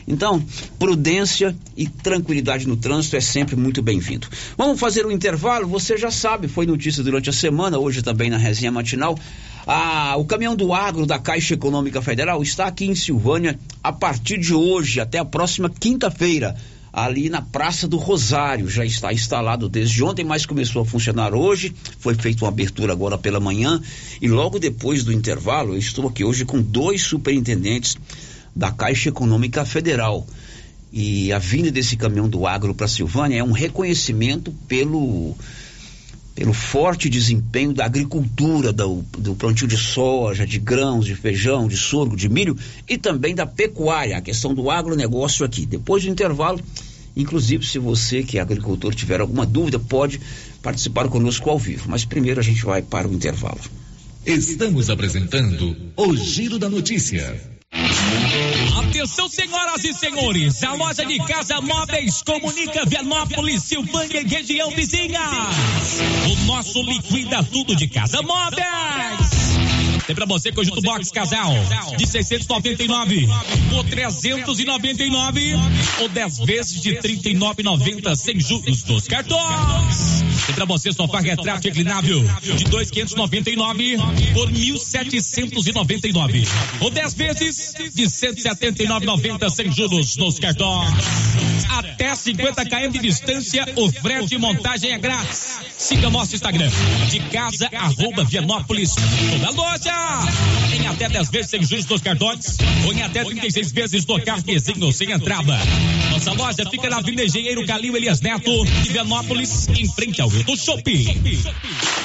Então, prudência e tranquilidade no trânsito é sempre muito bem-vindo. Vamos fazer um intervalo? Você já sabe, foi notícia durante a semana, hoje também na resenha matinal. Ah, o caminhão do agro da Caixa Econômica Federal está aqui em Silvânia a partir de hoje até a próxima quinta-feira ali na Praça do Rosário. Já está instalado desde ontem, mas começou a funcionar hoje. Foi feita uma abertura agora pela manhã e logo depois do intervalo, eu estou aqui hoje com dois superintendentes da Caixa Econômica Federal. E a vinda desse caminhão do agro para Silvânia é um reconhecimento pelo pelo forte desempenho da agricultura, do, do plantio de soja, de grãos, de feijão, de sorgo, de milho e também da pecuária, a questão do agronegócio aqui. Depois do intervalo, inclusive se você que é agricultor tiver alguma dúvida, pode participar conosco ao vivo. Mas primeiro a gente vai para o intervalo. Estamos apresentando o Giro da Notícia. Atenção, senhoras e senhores, a loja de casa móveis comunica Vianópolis, Silvânia e região vizinha. O nosso liquida tudo de casa móveis. Tem pra você conjunto box casal de 699 por 399 ou 10 vezes de 39,90 sem juros dos cartões. Tem pra você sofá retrato reclinável de 2,599 por 1.799 ou 10 vezes de 179,90 sem juros nos cartões. Até 50 km de distância, o frete e montagem é grátis. Siga nosso Instagram de casa arroba Vianópolis. Toda loja em até 10 vezes sem juros nos cartões ou em até 36 vezes no cartezinho sem entrada. Nossa loja fica na Avenida Engenheiro Calil Elias Neto, em Vianópolis, em frente ao Hilton Shopping.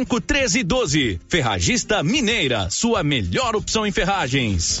1312. Ferragista Mineira, sua melhor opção em ferragens.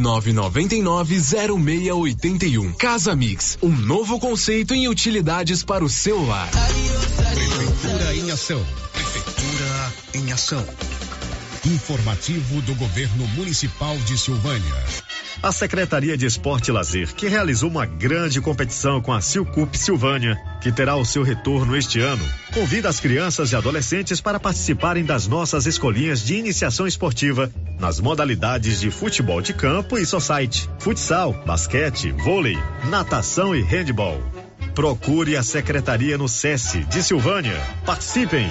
999990681. Casa Mix, um novo conceito em utilidades para o celular. Prefeitura em ação. Prefeitura em ação. Informativo do Governo Municipal de Silvânia. A Secretaria de Esporte e Lazer, que realizou uma grande competição com a Silcup Silvânia, que terá o seu retorno este ano, convida as crianças e adolescentes para participarem das nossas escolinhas de iniciação esportiva nas modalidades de futebol de campo e society, futsal, basquete, vôlei, natação e handball. Procure a secretaria no SESI de Silvânia. Participem!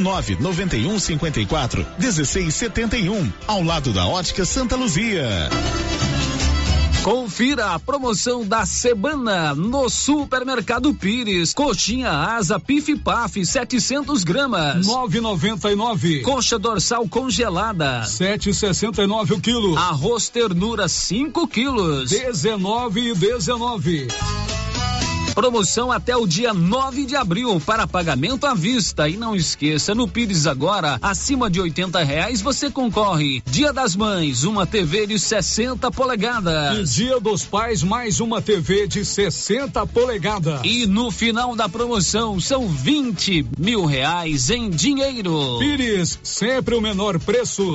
991 54 1671, ao lado da Ótica Santa Luzia. Confira a promoção da semana no Supermercado Pires. Coxinha asa Pif Paf 700 gramas. 9,99. Coxa dorsal congelada. 7,69 o quilo. Arroz ternura 5 quilos. 19 e 19. Promoção até o dia 9 de abril para pagamento à vista. E não esqueça, no Pires agora, acima de 80 reais você concorre. Dia das Mães, uma TV de 60 polegadas. E Dia dos Pais, mais uma TV de 60 polegadas. E no final da promoção são 20 mil reais em dinheiro. Pires, sempre o menor preço.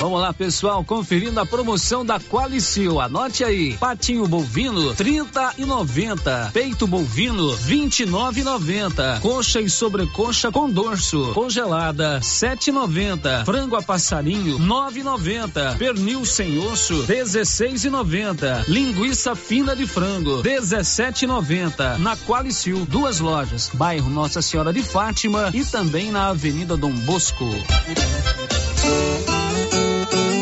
Vamos lá, pessoal, conferindo a promoção da Qualicil. Anote aí: patinho bovino 30 e 90, peito bovino 29 e 90, coxa e sobrecoxa com dorso congelada 7,90, frango a passarinho 9,90, pernil sem osso 16,90, linguiça fina de frango 17,90. Na Qualicil, duas lojas, bairro Nossa Senhora de Fátima e também na Avenida Dom Bosco.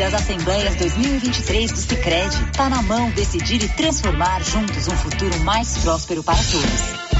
Das Assembleias 2023 do Sicredi. Tá na mão decidir e transformar juntos um futuro mais próspero para todos.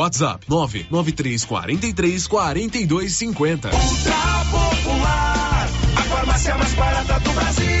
WhatsApp 99343 4250. Ultra Popular, a farmácia mais barata do Brasil.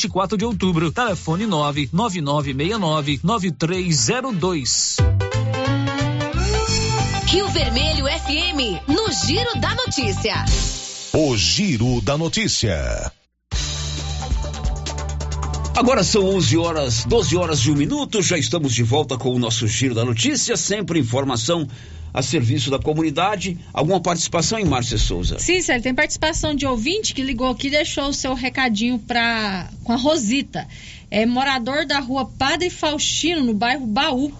24 de Outubro. Telefone 99969 9302. Rio Vermelho FM, no Giro da Notícia. O Giro da Notícia. Agora são 11 horas, 12 horas e um minuto. Já estamos de volta com o nosso Giro da Notícia. Sempre informação a serviço da comunidade. Alguma participação em Márcia Souza? Sim, Célio, tem participação de ouvinte que ligou aqui e deixou o seu recadinho pra, com a Rosita. É morador da rua Padre Faustino, no bairro Baú.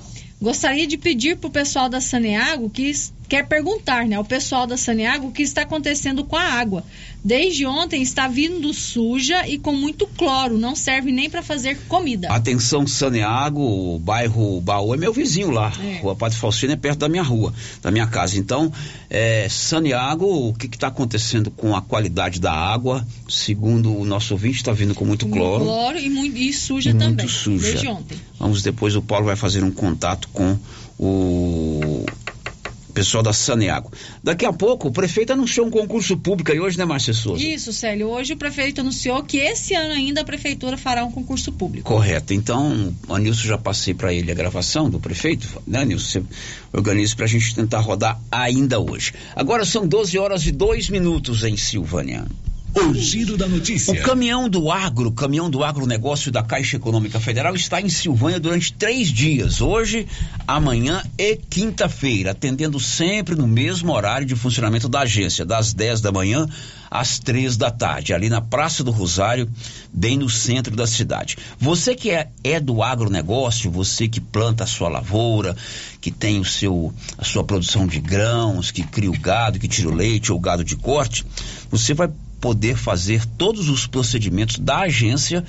Gostaria de pedir pro pessoal da Saneago que quer perguntar, né, ao pessoal da Saneago o que está acontecendo com a água. Desde ontem está vindo suja e com muito cloro, não serve nem para fazer comida. Atenção, Saneago, o bairro Baú é meu vizinho lá. É. Rua Padre Faustino é perto da minha rua, da minha casa. Então, é, Saneago, o que está acontecendo com a qualidade da água? Segundo o nosso ouvinte, está vindo com muito cloro. Cloro e, muito, e suja E muito também. suja. Desde ontem. Vamos depois, o Paulo vai fazer um contato com o pessoal da Saneago. Daqui a pouco, o prefeito anunciou um concurso público aí hoje, né, Márcia Souza? Isso, Célio. Hoje o prefeito anunciou que esse ano ainda a prefeitura fará um concurso público. Correto. Então, o Anilson já passei para ele a gravação do prefeito, né, Anilson? Você organiza para a gente tentar rodar ainda hoje. Agora são 12 horas e 2 minutos em Silvânia. O Giro da Notícia. O caminhão do agro, caminhão do agronegócio da Caixa Econômica Federal está em Silvânia durante três dias, hoje, amanhã e quinta-feira, atendendo sempre no mesmo horário de funcionamento da agência, das 10 da manhã às três da tarde, ali na Praça do Rosário, bem no centro da cidade. Você que é, é do agronegócio, você que planta a sua lavoura, que tem o seu, a sua produção de grãos, que cria o gado, que tira o leite ou gado de corte, você vai poder fazer todos os procedimentos da agência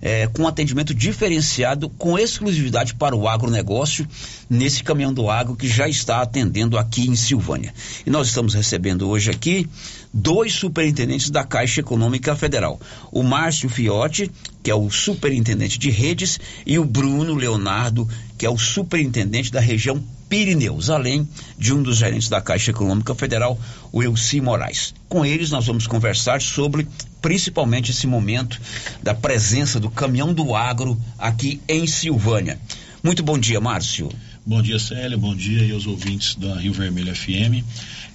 eh, com atendimento diferenciado, com exclusividade para o agronegócio, nesse caminhão do agro que já está atendendo aqui em Silvânia. E nós estamos recebendo hoje aqui dois superintendentes da Caixa Econômica Federal. O Márcio Fiotti, que é o superintendente de redes, e o Bruno Leonardo, que é o superintendente da região Pirineus, além de um dos gerentes da Caixa Econômica Federal, o Elci Moraes. Com eles nós vamos conversar sobre principalmente esse momento da presença do caminhão do agro aqui em Silvânia. Muito bom dia, Márcio. Bom dia, Célio. Bom dia aí aos ouvintes da Rio Vermelho FM.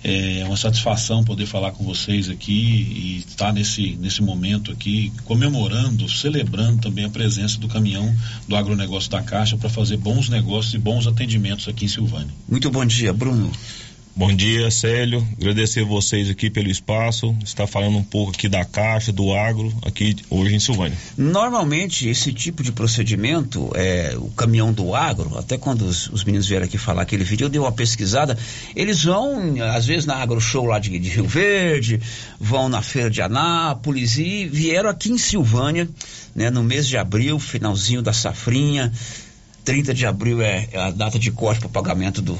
É uma satisfação poder falar com vocês aqui e estar nesse, nesse momento aqui comemorando, celebrando também a presença do caminhão do agronegócio da Caixa para fazer bons negócios e bons atendimentos aqui em Silvânia. Muito bom dia, Bruno. Bom dia, Célio. Agradecer vocês aqui pelo espaço. Está falando um pouco aqui da Caixa, do agro, aqui hoje em Silvânia. Normalmente, esse tipo de procedimento, é, o caminhão do agro, até quando os, os meninos vieram aqui falar aquele vídeo, eu dei uma pesquisada, eles vão, às vezes, na Agro Show lá de, de Rio Verde, vão na Feira de Anápolis e vieram aqui em Silvânia, né, no mês de abril, finalzinho da safrinha. 30 de abril é, é a data de corte para pagamento do,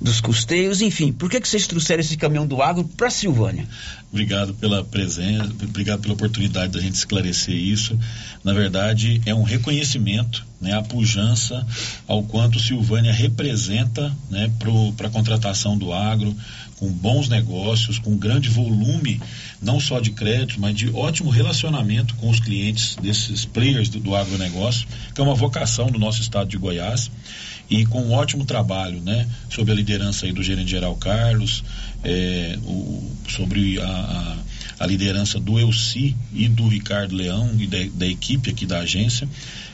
dos custeios, enfim. Por que, que vocês trouxeram esse caminhão do agro para Silvânia? Obrigado pela presença, obrigado pela oportunidade da gente esclarecer isso. Na verdade, é um reconhecimento né, a pujança ao quanto Silvânia representa né, para a contratação do agro, com bons negócios, com grande volume, não só de crédito, mas de ótimo relacionamento com os clientes desses players do, do agronegócio, que é uma vocação do nosso estado de Goiás e com um ótimo trabalho, né, sob a liderança aí do gerente geral Carlos, é, o, sobre a, a, a, liderança do Elci e do Ricardo Leão e da, da equipe aqui da agência.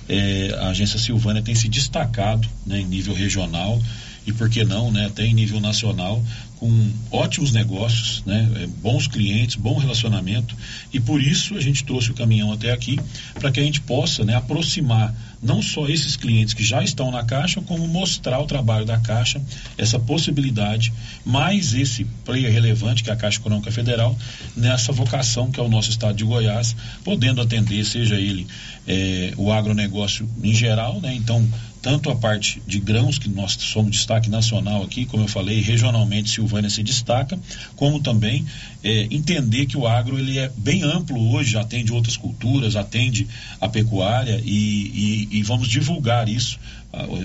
É, a agência Silvânia tem se destacado né, em nível regional e por que não, né, até em nível nacional, com ótimos negócios, né, é, bons clientes, bom relacionamento e por isso a gente trouxe o caminhão até aqui para que a gente possa né, aproximar não só esses clientes que já estão na Caixa, como mostrar o trabalho da Caixa, essa possibilidade, mais esse player relevante que é a Caixa Econômica Federal, nessa vocação que é o nosso estado de Goiás, podendo atender, seja ele é, o agronegócio em geral, né? Então, tanto a parte de grãos, que nós somos destaque nacional aqui, como eu falei, regionalmente Silvânia se destaca, como também é, entender que o agro ele é bem amplo hoje, atende outras culturas, atende a pecuária e, e, e vamos divulgar isso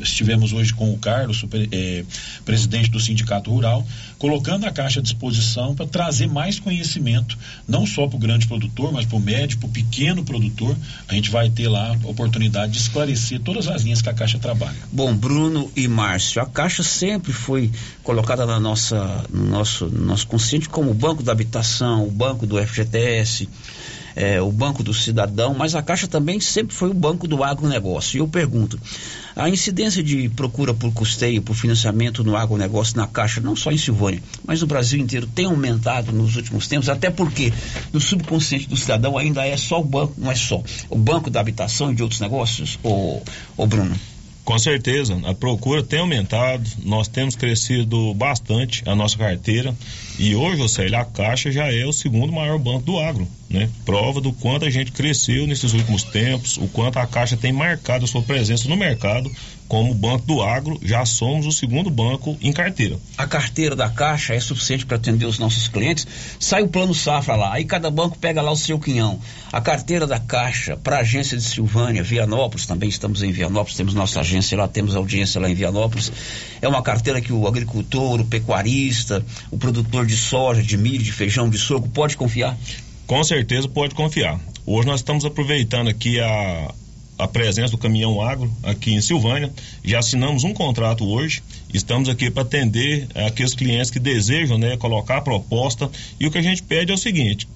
estivemos hoje com o Carlos, super, é, presidente do Sindicato Rural, colocando a Caixa à disposição para trazer mais conhecimento, não só para o grande produtor, mas para o médio, para o pequeno produtor. A gente vai ter lá a oportunidade de esclarecer todas as linhas que a Caixa trabalha. Bom, Bruno e Márcio, a Caixa sempre foi colocada na nossa, no nosso, no nosso consciente como o banco da habitação, o banco do FGTS é, o Banco do Cidadão, mas a Caixa também sempre foi o banco do agronegócio. E eu pergunto, a incidência de procura por custeio, por financiamento no agronegócio na Caixa, não só em Silvânia, mas no Brasil inteiro, tem aumentado nos últimos tempos, até porque no subconsciente do cidadão ainda é só o banco, não é só, o banco da habitação e de outros negócios, ô, ô Bruno? Com certeza, a procura tem aumentado, nós temos crescido bastante a nossa carteira e hoje, Océlio, a Caixa já é o segundo maior banco do agro, né? Prova do quanto a gente cresceu nesses últimos tempos, o quanto a Caixa tem marcado a sua presença no mercado como banco do agro, já somos o segundo banco em carteira. A carteira da Caixa é suficiente para atender os nossos clientes? Sai o plano safra lá, aí cada banco pega lá o seu quinhão. A carteira da Caixa para a agência de Silvânia, Vianópolis, também estamos em Vianópolis, temos nossa agência lá, temos audiência lá em Vianópolis. É uma carteira que o agricultor, o pecuarista, o produtor de soja, de milho, de feijão, de sorgo pode confiar? Com certeza pode confiar. Hoje nós estamos aproveitando aqui a, a presença do caminhão agro aqui em Silvânia. Já assinamos um contrato hoje. Estamos aqui para atender aqueles clientes que desejam né, colocar a proposta. E o que a gente pede é o seguinte: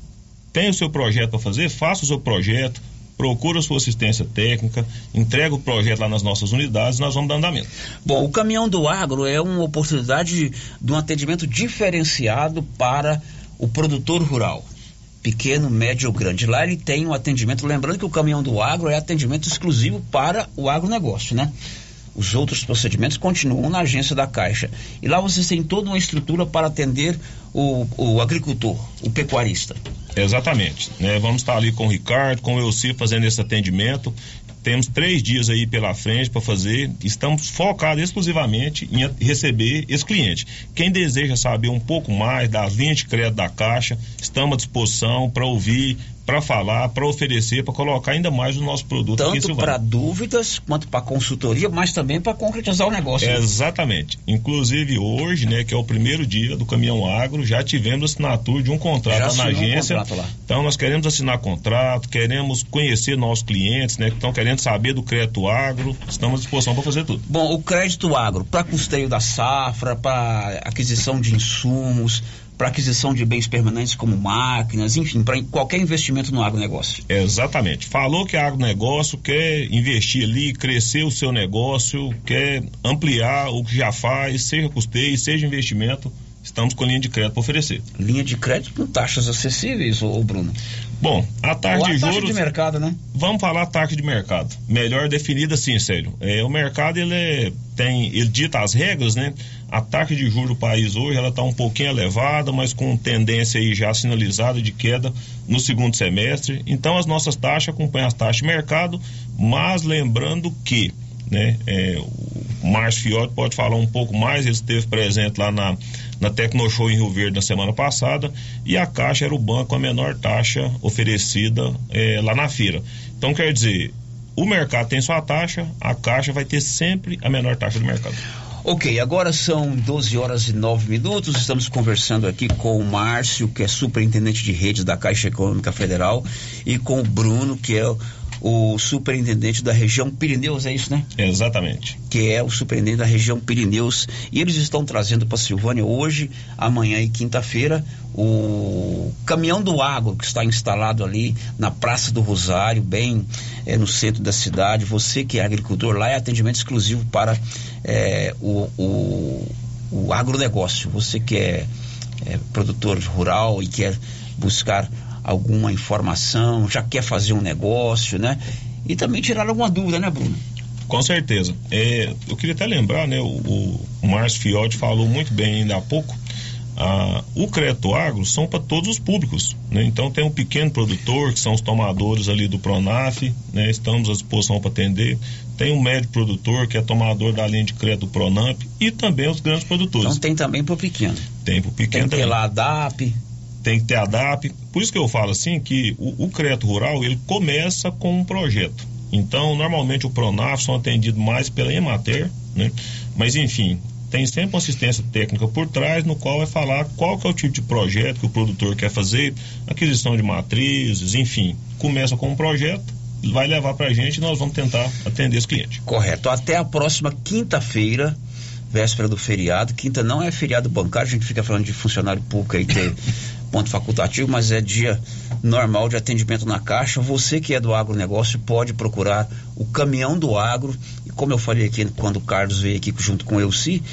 tem o seu projeto para fazer, faça o seu projeto, procura sua assistência técnica, entrega o projeto lá nas nossas unidades, nós vamos dar andamento. Bom, o caminhão do agro é uma oportunidade de um atendimento diferenciado para o produtor rural pequeno, médio ou grande. Lá ele tem um atendimento, lembrando que o caminhão do agro é atendimento exclusivo para o agronegócio, né? Os outros procedimentos continuam na agência da Caixa. E lá vocês têm toda uma estrutura para atender o, o agricultor, o pecuarista. Exatamente. Né? Vamos estar ali com o Ricardo, com o Elci fazendo esse atendimento. Temos três dias aí pela frente para fazer. Estamos focados exclusivamente em receber esse cliente. Quem deseja saber um pouco mais das linhas de crédito da Caixa, estamos à disposição para ouvir, para falar, para oferecer, para colocar ainda mais o nosso produto Tanto para dúvidas quanto para consultoria, mas também para concretizar o negócio. Né? Exatamente. Inclusive hoje, né, que é o primeiro dia do Caminhão Agro, já tivemos assinatura de um contrato na agência. Um lá. Então nós queremos assinar contrato, queremos conhecer nossos clientes, né, que estão querendo saber do crédito agro, estamos à disposição para fazer tudo. Bom, o crédito agro para custeio da safra, para aquisição de insumos, para aquisição de bens permanentes como máquinas, enfim, para qualquer investimento no agronegócio. Exatamente. Falou que agronegócio quer investir ali, crescer o seu negócio, quer ampliar o que já faz, seja custeio, seja investimento, estamos com linha de crédito para oferecer. Linha de crédito com taxas acessíveis, ô, Bruno? Bom, a taxa de juros. Taxa de mercado, né? Vamos falar taxa de mercado. Melhor definida assim, sério. É, o mercado ele é, tem, ele dita as regras, né? A taxa de juros do país hoje ela está um pouquinho elevada, mas com tendência aí já sinalizada de queda no segundo semestre. Então as nossas taxas acompanham as taxas de mercado, mas lembrando que né? É, o Márcio Fiotti pode falar um pouco mais, ele esteve presente lá na, na Tecnoshow em Rio Verde na semana passada, e a Caixa era o banco com a menor taxa oferecida é, lá na feira. Então, quer dizer, o mercado tem sua taxa, a Caixa vai ter sempre a menor taxa do mercado. Ok, agora são 12 horas e 9 minutos. Estamos conversando aqui com o Márcio, que é superintendente de redes da Caixa Econômica Federal, e com o Bruno, que é o superintendente da região Pirineus, é isso, né? Exatamente. Que é o superintendente da região Pirineus. E eles estão trazendo para Silvânia hoje, amanhã e quinta-feira o caminhão do agro que está instalado ali na Praça do Rosário, bem é, no centro da cidade. Você que é agricultor, lá é atendimento exclusivo para é, o, o, o agronegócio. Você que é, é produtor rural e quer buscar alguma informação, já quer fazer um negócio, né? E também tirar alguma dúvida, né, Bruno? Com certeza. É, eu queria até lembrar, né? O, o Márcio Fiotti falou muito bem ainda há pouco. Ah, o crédito agro são para todos os públicos. Né? Então tem um pequeno produtor, que são os tomadores ali do Pronaf, né? estamos à disposição para atender. Tem um médio produtor, que é tomador da linha de crédito do Pronamp, e também os grandes produtores. Então tem também para o pequeno. Tem para o pequeno tem também. lá a DAP tem que ter a DAP. Por isso que eu falo assim que o, o crédito rural ele começa com um projeto. Então, normalmente o Pronaf são atendidos mais pela Emater, né? Mas enfim, tem sempre uma assistência técnica por trás, no qual vai falar qual que é o tipo de projeto que o produtor quer fazer, aquisição de matrizes, enfim. Começa com um projeto, vai levar para a gente e nós vamos tentar atender esse cliente. Correto. Até a próxima quinta-feira, véspera do feriado. Quinta não é feriado bancário, a gente fica falando de funcionário público aí ter ponto facultativo, mas é dia normal de atendimento na caixa. Você que é do agronegócio pode procurar o caminhão do agro. E como eu falei aqui quando o Carlos veio aqui junto com o Elci,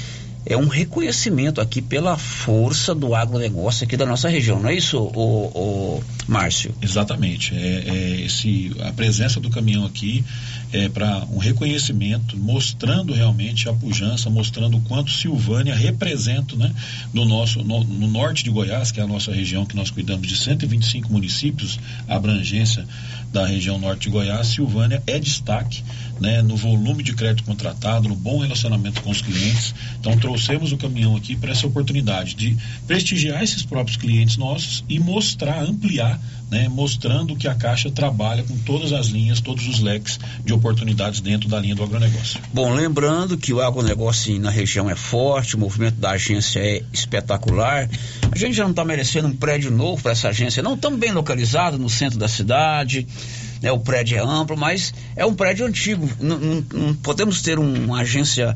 é um reconhecimento aqui pela força do agronegócio aqui da nossa região, não é isso, o, o Márcio? Exatamente. É, é esse, a presença do caminhão aqui é para um reconhecimento, mostrando realmente a pujança, mostrando o quanto Silvânia representa né, no, nosso, no, no norte de Goiás, que é a nossa região que nós cuidamos de 125 municípios, a abrangência da região norte de Goiás, Silvânia é destaque né, no volume de crédito contratado, no bom relacionamento com os clientes. Então trouxemos o caminhão aqui para essa oportunidade de prestigiar esses próprios clientes nossos e mostrar, ampliar, né, mostrando que a Caixa trabalha com todas as linhas, todos os leques de oportunidades dentro da linha do agronegócio. Bom, lembrando que o agronegócio na região é forte, o movimento da agência é espetacular. A gente já não está merecendo um prédio novo para essa agência, não estamos bem localizados no centro da cidade né, o prédio é amplo, mas é um prédio antigo. Não, não, não podemos ter um, uma agência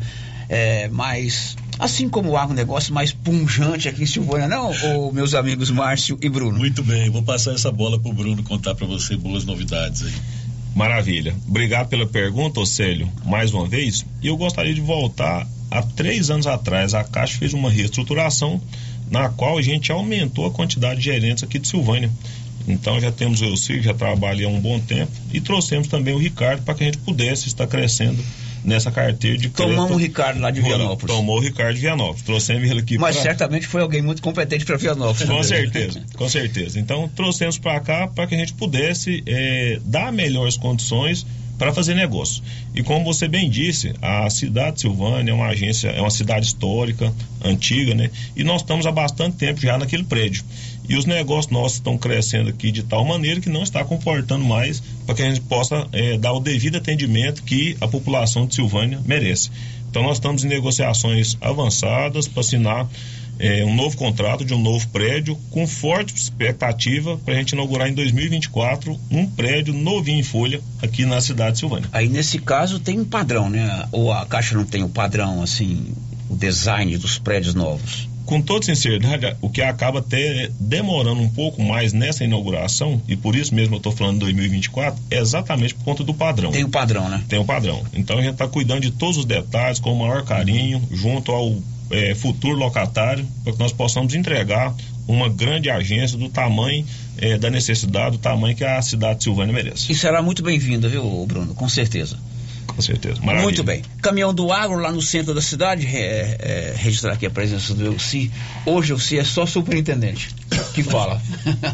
é, mais, assim como o agronegócio, mais punjante aqui em Silvânia, não, ou, meus amigos Márcio e Bruno? Muito bem, vou passar essa bola para o Bruno contar para você boas novidades aí. Maravilha. Obrigado pela pergunta, Océlio, mais uma vez. E eu gostaria de voltar há três anos atrás. A Caixa fez uma reestruturação na qual a gente aumentou a quantidade de gerentes aqui de Silvânia. Então já temos o Elcir, já trabalha há um bom tempo, e trouxemos também o Ricardo para que a gente pudesse estar crescendo nessa carteira de crédito. Tomamos o Ricardo lá de Vianópolis. Tomou o Ricardo de Vianópolis. Trouxemos ele aqui Mas pra... certamente foi alguém muito competente para Vianópolis. Com certeza, com certeza. Então trouxemos para cá para que a gente pudesse é, dar melhores condições para fazer negócio. E como você bem disse, a cidade de Silvânia é uma agência, é uma cidade histórica, antiga, né? E nós estamos há bastante tempo já naquele prédio. E os negócios nossos estão crescendo aqui de tal maneira que não está comportando mais para que a gente possa é, dar o devido atendimento que a população de Silvânia merece. Então nós estamos em negociações avançadas para assinar é, um novo contrato de um novo prédio com forte expectativa para a gente inaugurar em 2024 um prédio novinho em folha aqui na cidade de Silvânia. Aí nesse caso tem um padrão, né? Ou a Caixa não tem o padrão assim, o design dos prédios novos? Com toda sinceridade, o que acaba até demorando um pouco mais nessa inauguração, e por isso mesmo eu estou falando 2024, é exatamente por conta do padrão. Tem o padrão, né? Tem o padrão. Então a gente está cuidando de todos os detalhes com o maior carinho, junto ao é, futuro locatário, para que nós possamos entregar uma grande agência do tamanho é, da necessidade, do tamanho que a cidade de Silvânia merece. E será muito bem-vinda, viu, Bruno? Com certeza. Com certeza. Maravilha. Muito bem. Caminhão do Agro lá no centro da cidade, é, é, registrar aqui a presença do Elci. Hoje, Elci é só superintendente. que fala.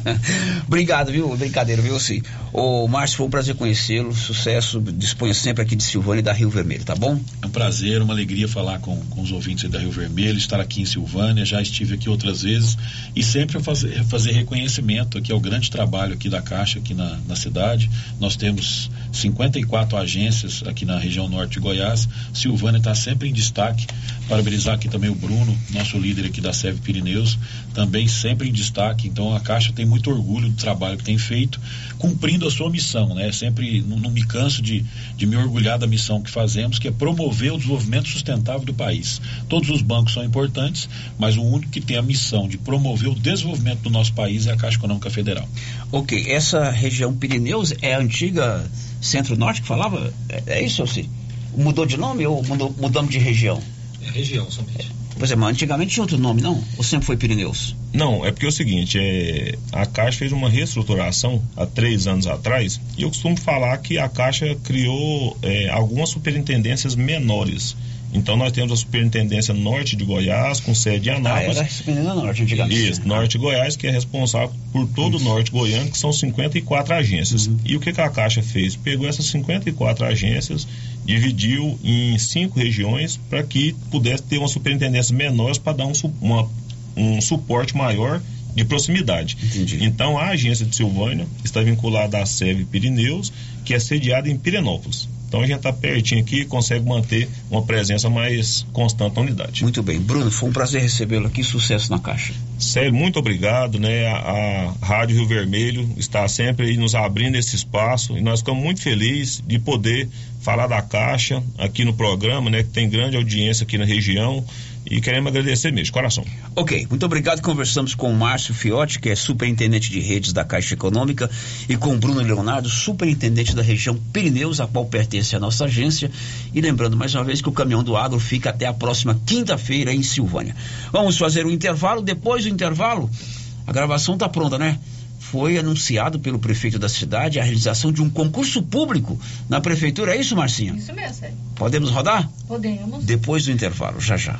Obrigado, viu? Brincadeira, viu, sim. Ô, Márcio, foi um prazer conhecê-lo. Sucesso. Disponha sempre aqui de Silvânia e da Rio Vermelho, tá bom? É um prazer, uma alegria falar com, com os ouvintes da Rio Vermelho, estar aqui em Silvânia. Já estive aqui outras vezes e sempre fazer, fazer reconhecimento aqui ao grande trabalho aqui da Caixa, aqui na, na cidade. Nós temos 54 agências aqui na região norte de Goiás. Silvânia está sempre em destaque. Parabenizar aqui também o Bruno, nosso líder aqui da SEV Pirineus, também sempre em destaque. Então a Caixa tem muito orgulho do trabalho que tem feito, cumprindo a sua missão, né? Sempre não, não me canso de, de me orgulhar da missão que fazemos, que é promover o desenvolvimento sustentável do país. Todos os bancos são importantes, mas o único que tem a missão de promover o desenvolvimento do nosso país é a Caixa Econômica Federal. Ok, essa região Pirineus é a antiga Centro-Norte que falava? É, é isso, sei. Mudou de nome ou mudou, mudamos de região? É região somente. Pois é, mas antigamente tinha outro nome, não? Ou sempre foi Pirineus? Não, é porque é o seguinte, é, a Caixa fez uma reestruturação há três anos atrás e eu costumo falar que a Caixa criou é, algumas superintendências menores. Então nós temos a Superintendência Norte de Goiás, com sede em Anápolis. Ah, era Superintendência Norte, antigamente. Isso, Norte de Goiás, que é responsável por todo Isso. o Norte Goiano, que são 54 agências. Uhum. E o que, que a Caixa fez? Pegou essas 54 agências, dividiu em cinco regiões para que pudesse ter uma superintendência menor para dar um, uma, um suporte maior de proximidade. Entendi. Então a agência de Silvânia está vinculada à SEV Pirineus, que é sediada em Pirenópolis. Então a gente está pertinho aqui e consegue manter uma presença mais constante na unidade. Muito bem. Bruno, foi um prazer recebê-lo aqui. Sucesso na Caixa. Sério, muito obrigado, né? A, a, Rádio Rio Vermelho está sempre aí nos abrindo esse espaço e nós ficamos muito felizes de poder falar da Caixa aqui no programa, né? Que tem grande audiência aqui na região e queremos agradecer mesmo, coração. Ok, muito obrigado. Conversamos com o Márcio Fiotti, que é superintendente de redes da Caixa Econômica, e com o Bruno Leonardo, superintendente da região Pirineus, a qual pertence a nossa agência. E lembrando mais uma vez que o caminhão do agro fica até a próxima quinta-feira em Silvânia. Vamos fazer o um intervalo. Depois do intervalo, a gravação está pronta, né? foi anunciado pelo prefeito da cidade a realização de um concurso público na prefeitura. É isso, Marcinha? Isso mesmo, é. Podemos rodar? Podemos. Depois do intervalo, já já.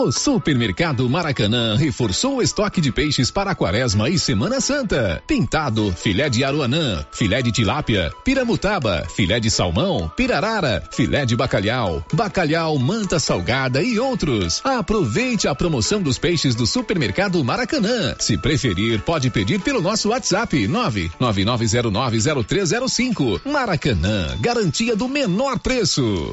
O Supermercado Maracanã reforçou o estoque de peixes para a quaresma e Semana Santa. Pintado, filé de aruanã, filé de tilápia, piramutaba, filé de salmão, pirarara, filé de bacalhau, bacalhau, manta salgada e outros. Aproveite a promoção dos peixes do Supermercado Maracanã. Se preferir, pode pedir pelo nosso WhatsApp 999090305. Maracanã, garantia do menor preço.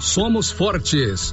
somos fortes.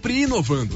inovando.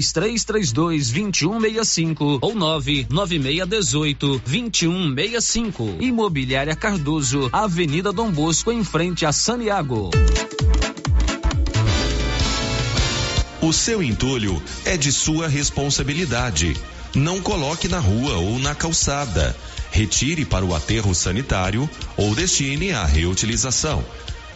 3332 2165 ou 99618 2165. Imobiliária Cardoso, Avenida Dom Bosco, em frente a Saniago. O seu entulho é de sua responsabilidade. Não coloque na rua ou na calçada. Retire para o aterro sanitário ou destine à reutilização.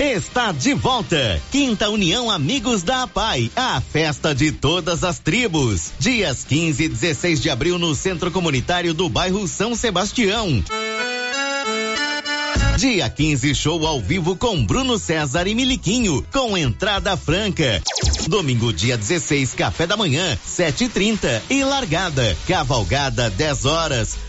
Está de volta. Quinta União Amigos da APAI, a festa de todas as tribos. Dias 15 e 16 de abril no Centro Comunitário do bairro São Sebastião. Dia 15, show ao vivo com Bruno César e Miliquinho, com entrada franca. Domingo, dia 16, café da manhã, 7h30 e, e largada. Cavalgada, 10 horas.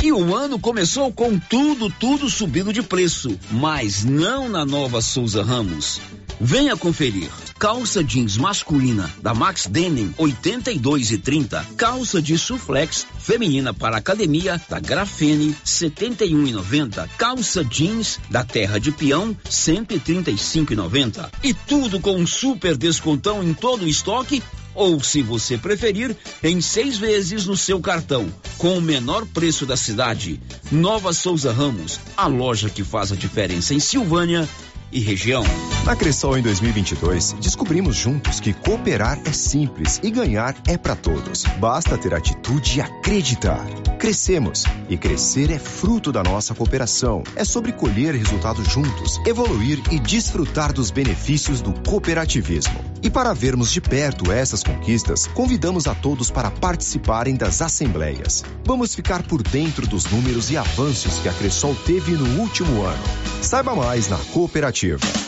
E o ano começou com tudo, tudo subindo de preço, mas não na nova Souza Ramos. Venha conferir. Calça jeans masculina da Max Denim 82 e 30. Calça de suflex feminina para academia da Grafene 71 e 90. Calça jeans da Terra de Peão 135 e 90. E tudo com um super descontão em todo o estoque ou, se você preferir, em seis vezes no seu cartão, com o menor preço da cidade. Nova Souza Ramos, a loja que faz a diferença em Silvânia e região. Na Cressol em 2022, descobrimos juntos que cooperar é simples e ganhar é para todos. Basta ter atitude e acreditar. Crescemos e crescer é fruto da nossa cooperação. É sobre colher resultados juntos, evoluir e desfrutar dos benefícios do cooperativismo. E para vermos de perto essas conquistas, convidamos a todos para participarem das assembleias. Vamos ficar por dentro dos números e avanços que a Cressol teve no último ano. Saiba mais na cooperativa.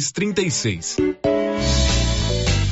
36.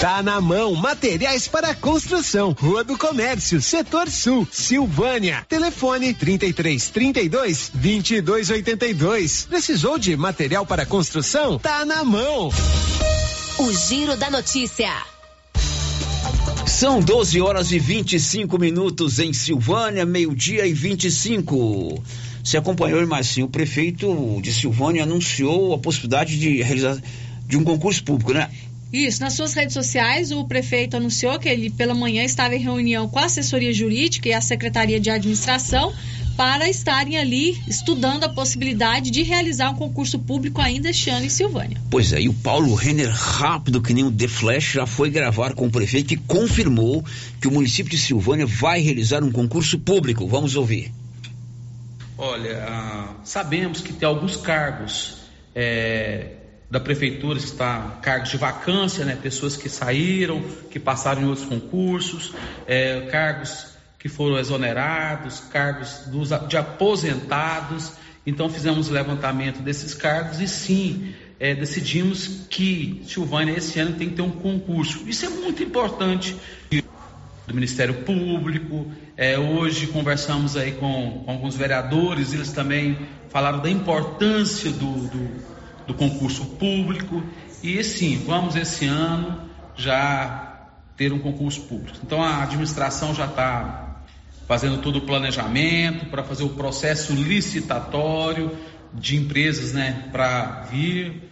Tá na mão, materiais para construção. Rua do Comércio, Setor Sul, Silvânia. Telefone 33 32 22 82. Precisou de material para construção? Tá na mão. O Giro da Notícia. São 12 horas e 25 minutos em Silvânia, meio-dia e 25. Você acompanhou, Marcinho, o prefeito de Silvânia anunciou a possibilidade de realizar de um concurso público, né? Isso, nas suas redes sociais, o prefeito anunciou que ele, pela manhã, estava em reunião com a assessoria jurídica e a secretaria de administração para estarem ali estudando a possibilidade de realizar um concurso público ainda este ano em Silvânia. Pois é, e o Paulo Renner, rápido que nem o The Flash, já foi gravar com o prefeito e confirmou que o município de Silvânia vai realizar um concurso público. Vamos ouvir. Olha, ah, sabemos que tem alguns cargos é, da prefeitura está cargos de vacância, né? pessoas que saíram, que passaram em outros concursos, é, cargos que foram exonerados, cargos dos, de aposentados. Então fizemos levantamento desses cargos e sim é, decidimos que Silvânia esse ano tem que ter um concurso. Isso é muito importante do Ministério Público. É, hoje conversamos aí com, com, alguns vereadores, eles também falaram da importância do, do do concurso público e sim, vamos esse ano já ter um concurso público. Então a administração já está fazendo todo o planejamento para fazer o processo licitatório de empresas, né, para vir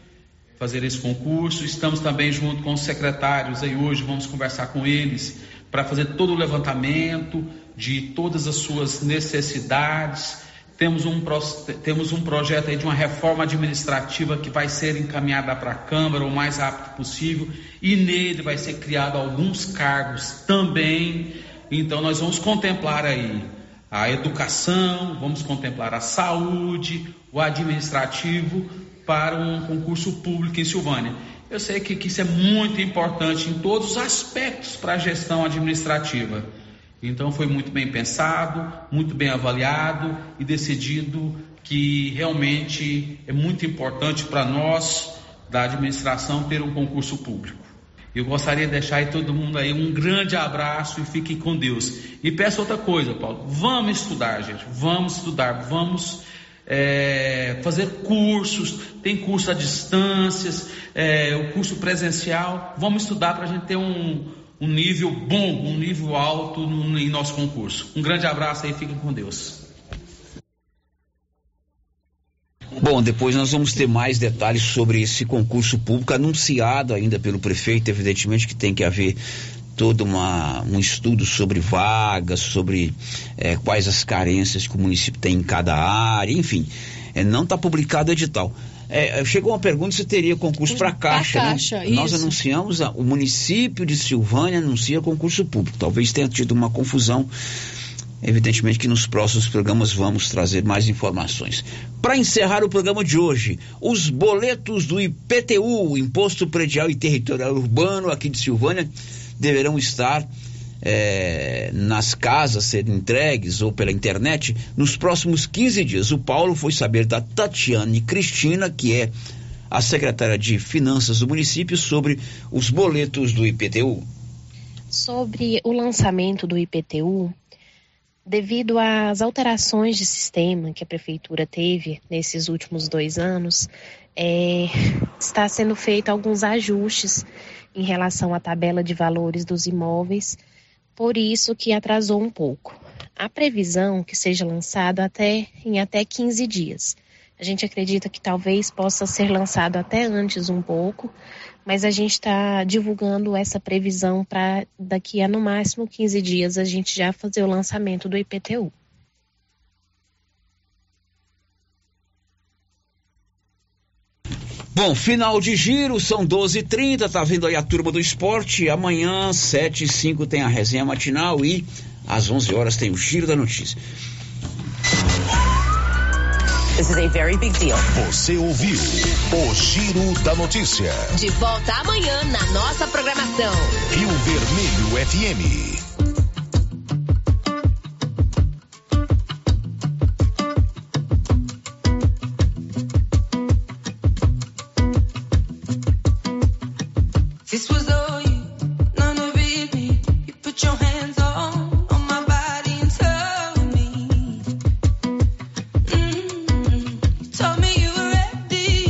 fazer esse concurso. Estamos também junto com os secretários aí hoje, vamos conversar com eles para fazer todo o levantamento de todas as suas necessidades temos um, temos um projeto aí de uma reforma administrativa que vai ser encaminhada para a Câmara o mais rápido possível e nele vai ser criado alguns cargos também. Então nós vamos contemplar aí a educação, vamos contemplar a saúde, o administrativo para um concurso público em Silvânia. Eu sei que, que isso é muito importante em todos os aspectos para a gestão administrativa. Então foi muito bem pensado, muito bem avaliado e decidido que realmente é muito importante para nós da administração ter um concurso público. Eu gostaria de deixar aí todo mundo aí um grande abraço e fiquem com Deus. E peço outra coisa, Paulo, vamos estudar, gente, vamos estudar, vamos é, fazer cursos, tem curso à distância, é, o curso presencial. Vamos estudar para a gente ter um, um nível bom, um nível alto no, em nosso concurso. Um grande abraço aí, fiquem com Deus. Bom, depois nós vamos ter mais detalhes sobre esse concurso público anunciado ainda pelo prefeito. Evidentemente que tem que haver todo uma, um estudo sobre vagas, sobre é, quais as carências que o município tem em cada área, enfim. É, não está publicado o edital. É, chegou uma pergunta se teria concurso para caixa, caixa, né? Nós anunciamos, o município de Silvânia anuncia concurso público. Talvez tenha tido uma confusão Evidentemente que nos próximos programas vamos trazer mais informações. Para encerrar o programa de hoje, os boletos do IPTU, Imposto Predial e Territorial Urbano, aqui de Silvânia, deverão estar é, nas casas, ser entregues ou pela internet nos próximos 15 dias. O Paulo foi saber da Tatiane Cristina, que é a secretária de Finanças do município, sobre os boletos do IPTU. Sobre o lançamento do IPTU, devido às alterações de sistema que a prefeitura teve nesses últimos dois anos, é, está sendo feito alguns ajustes em relação à tabela de valores dos imóveis, por isso que atrasou um pouco. A previsão que seja lançado até em até 15 dias. A gente acredita que talvez possa ser lançado até antes um pouco, mas a gente está divulgando essa previsão para daqui a no máximo 15 dias a gente já fazer o lançamento do IPTU. Bom, final de giro, são 12h30, tá vindo aí a turma do esporte. Amanhã, 7 e 5 tem a resenha matinal e às 11 horas tem o giro da notícia. This is a very big deal. Você ouviu o Giro da Notícia. De volta amanhã na nossa programação. Rio Vermelho FM.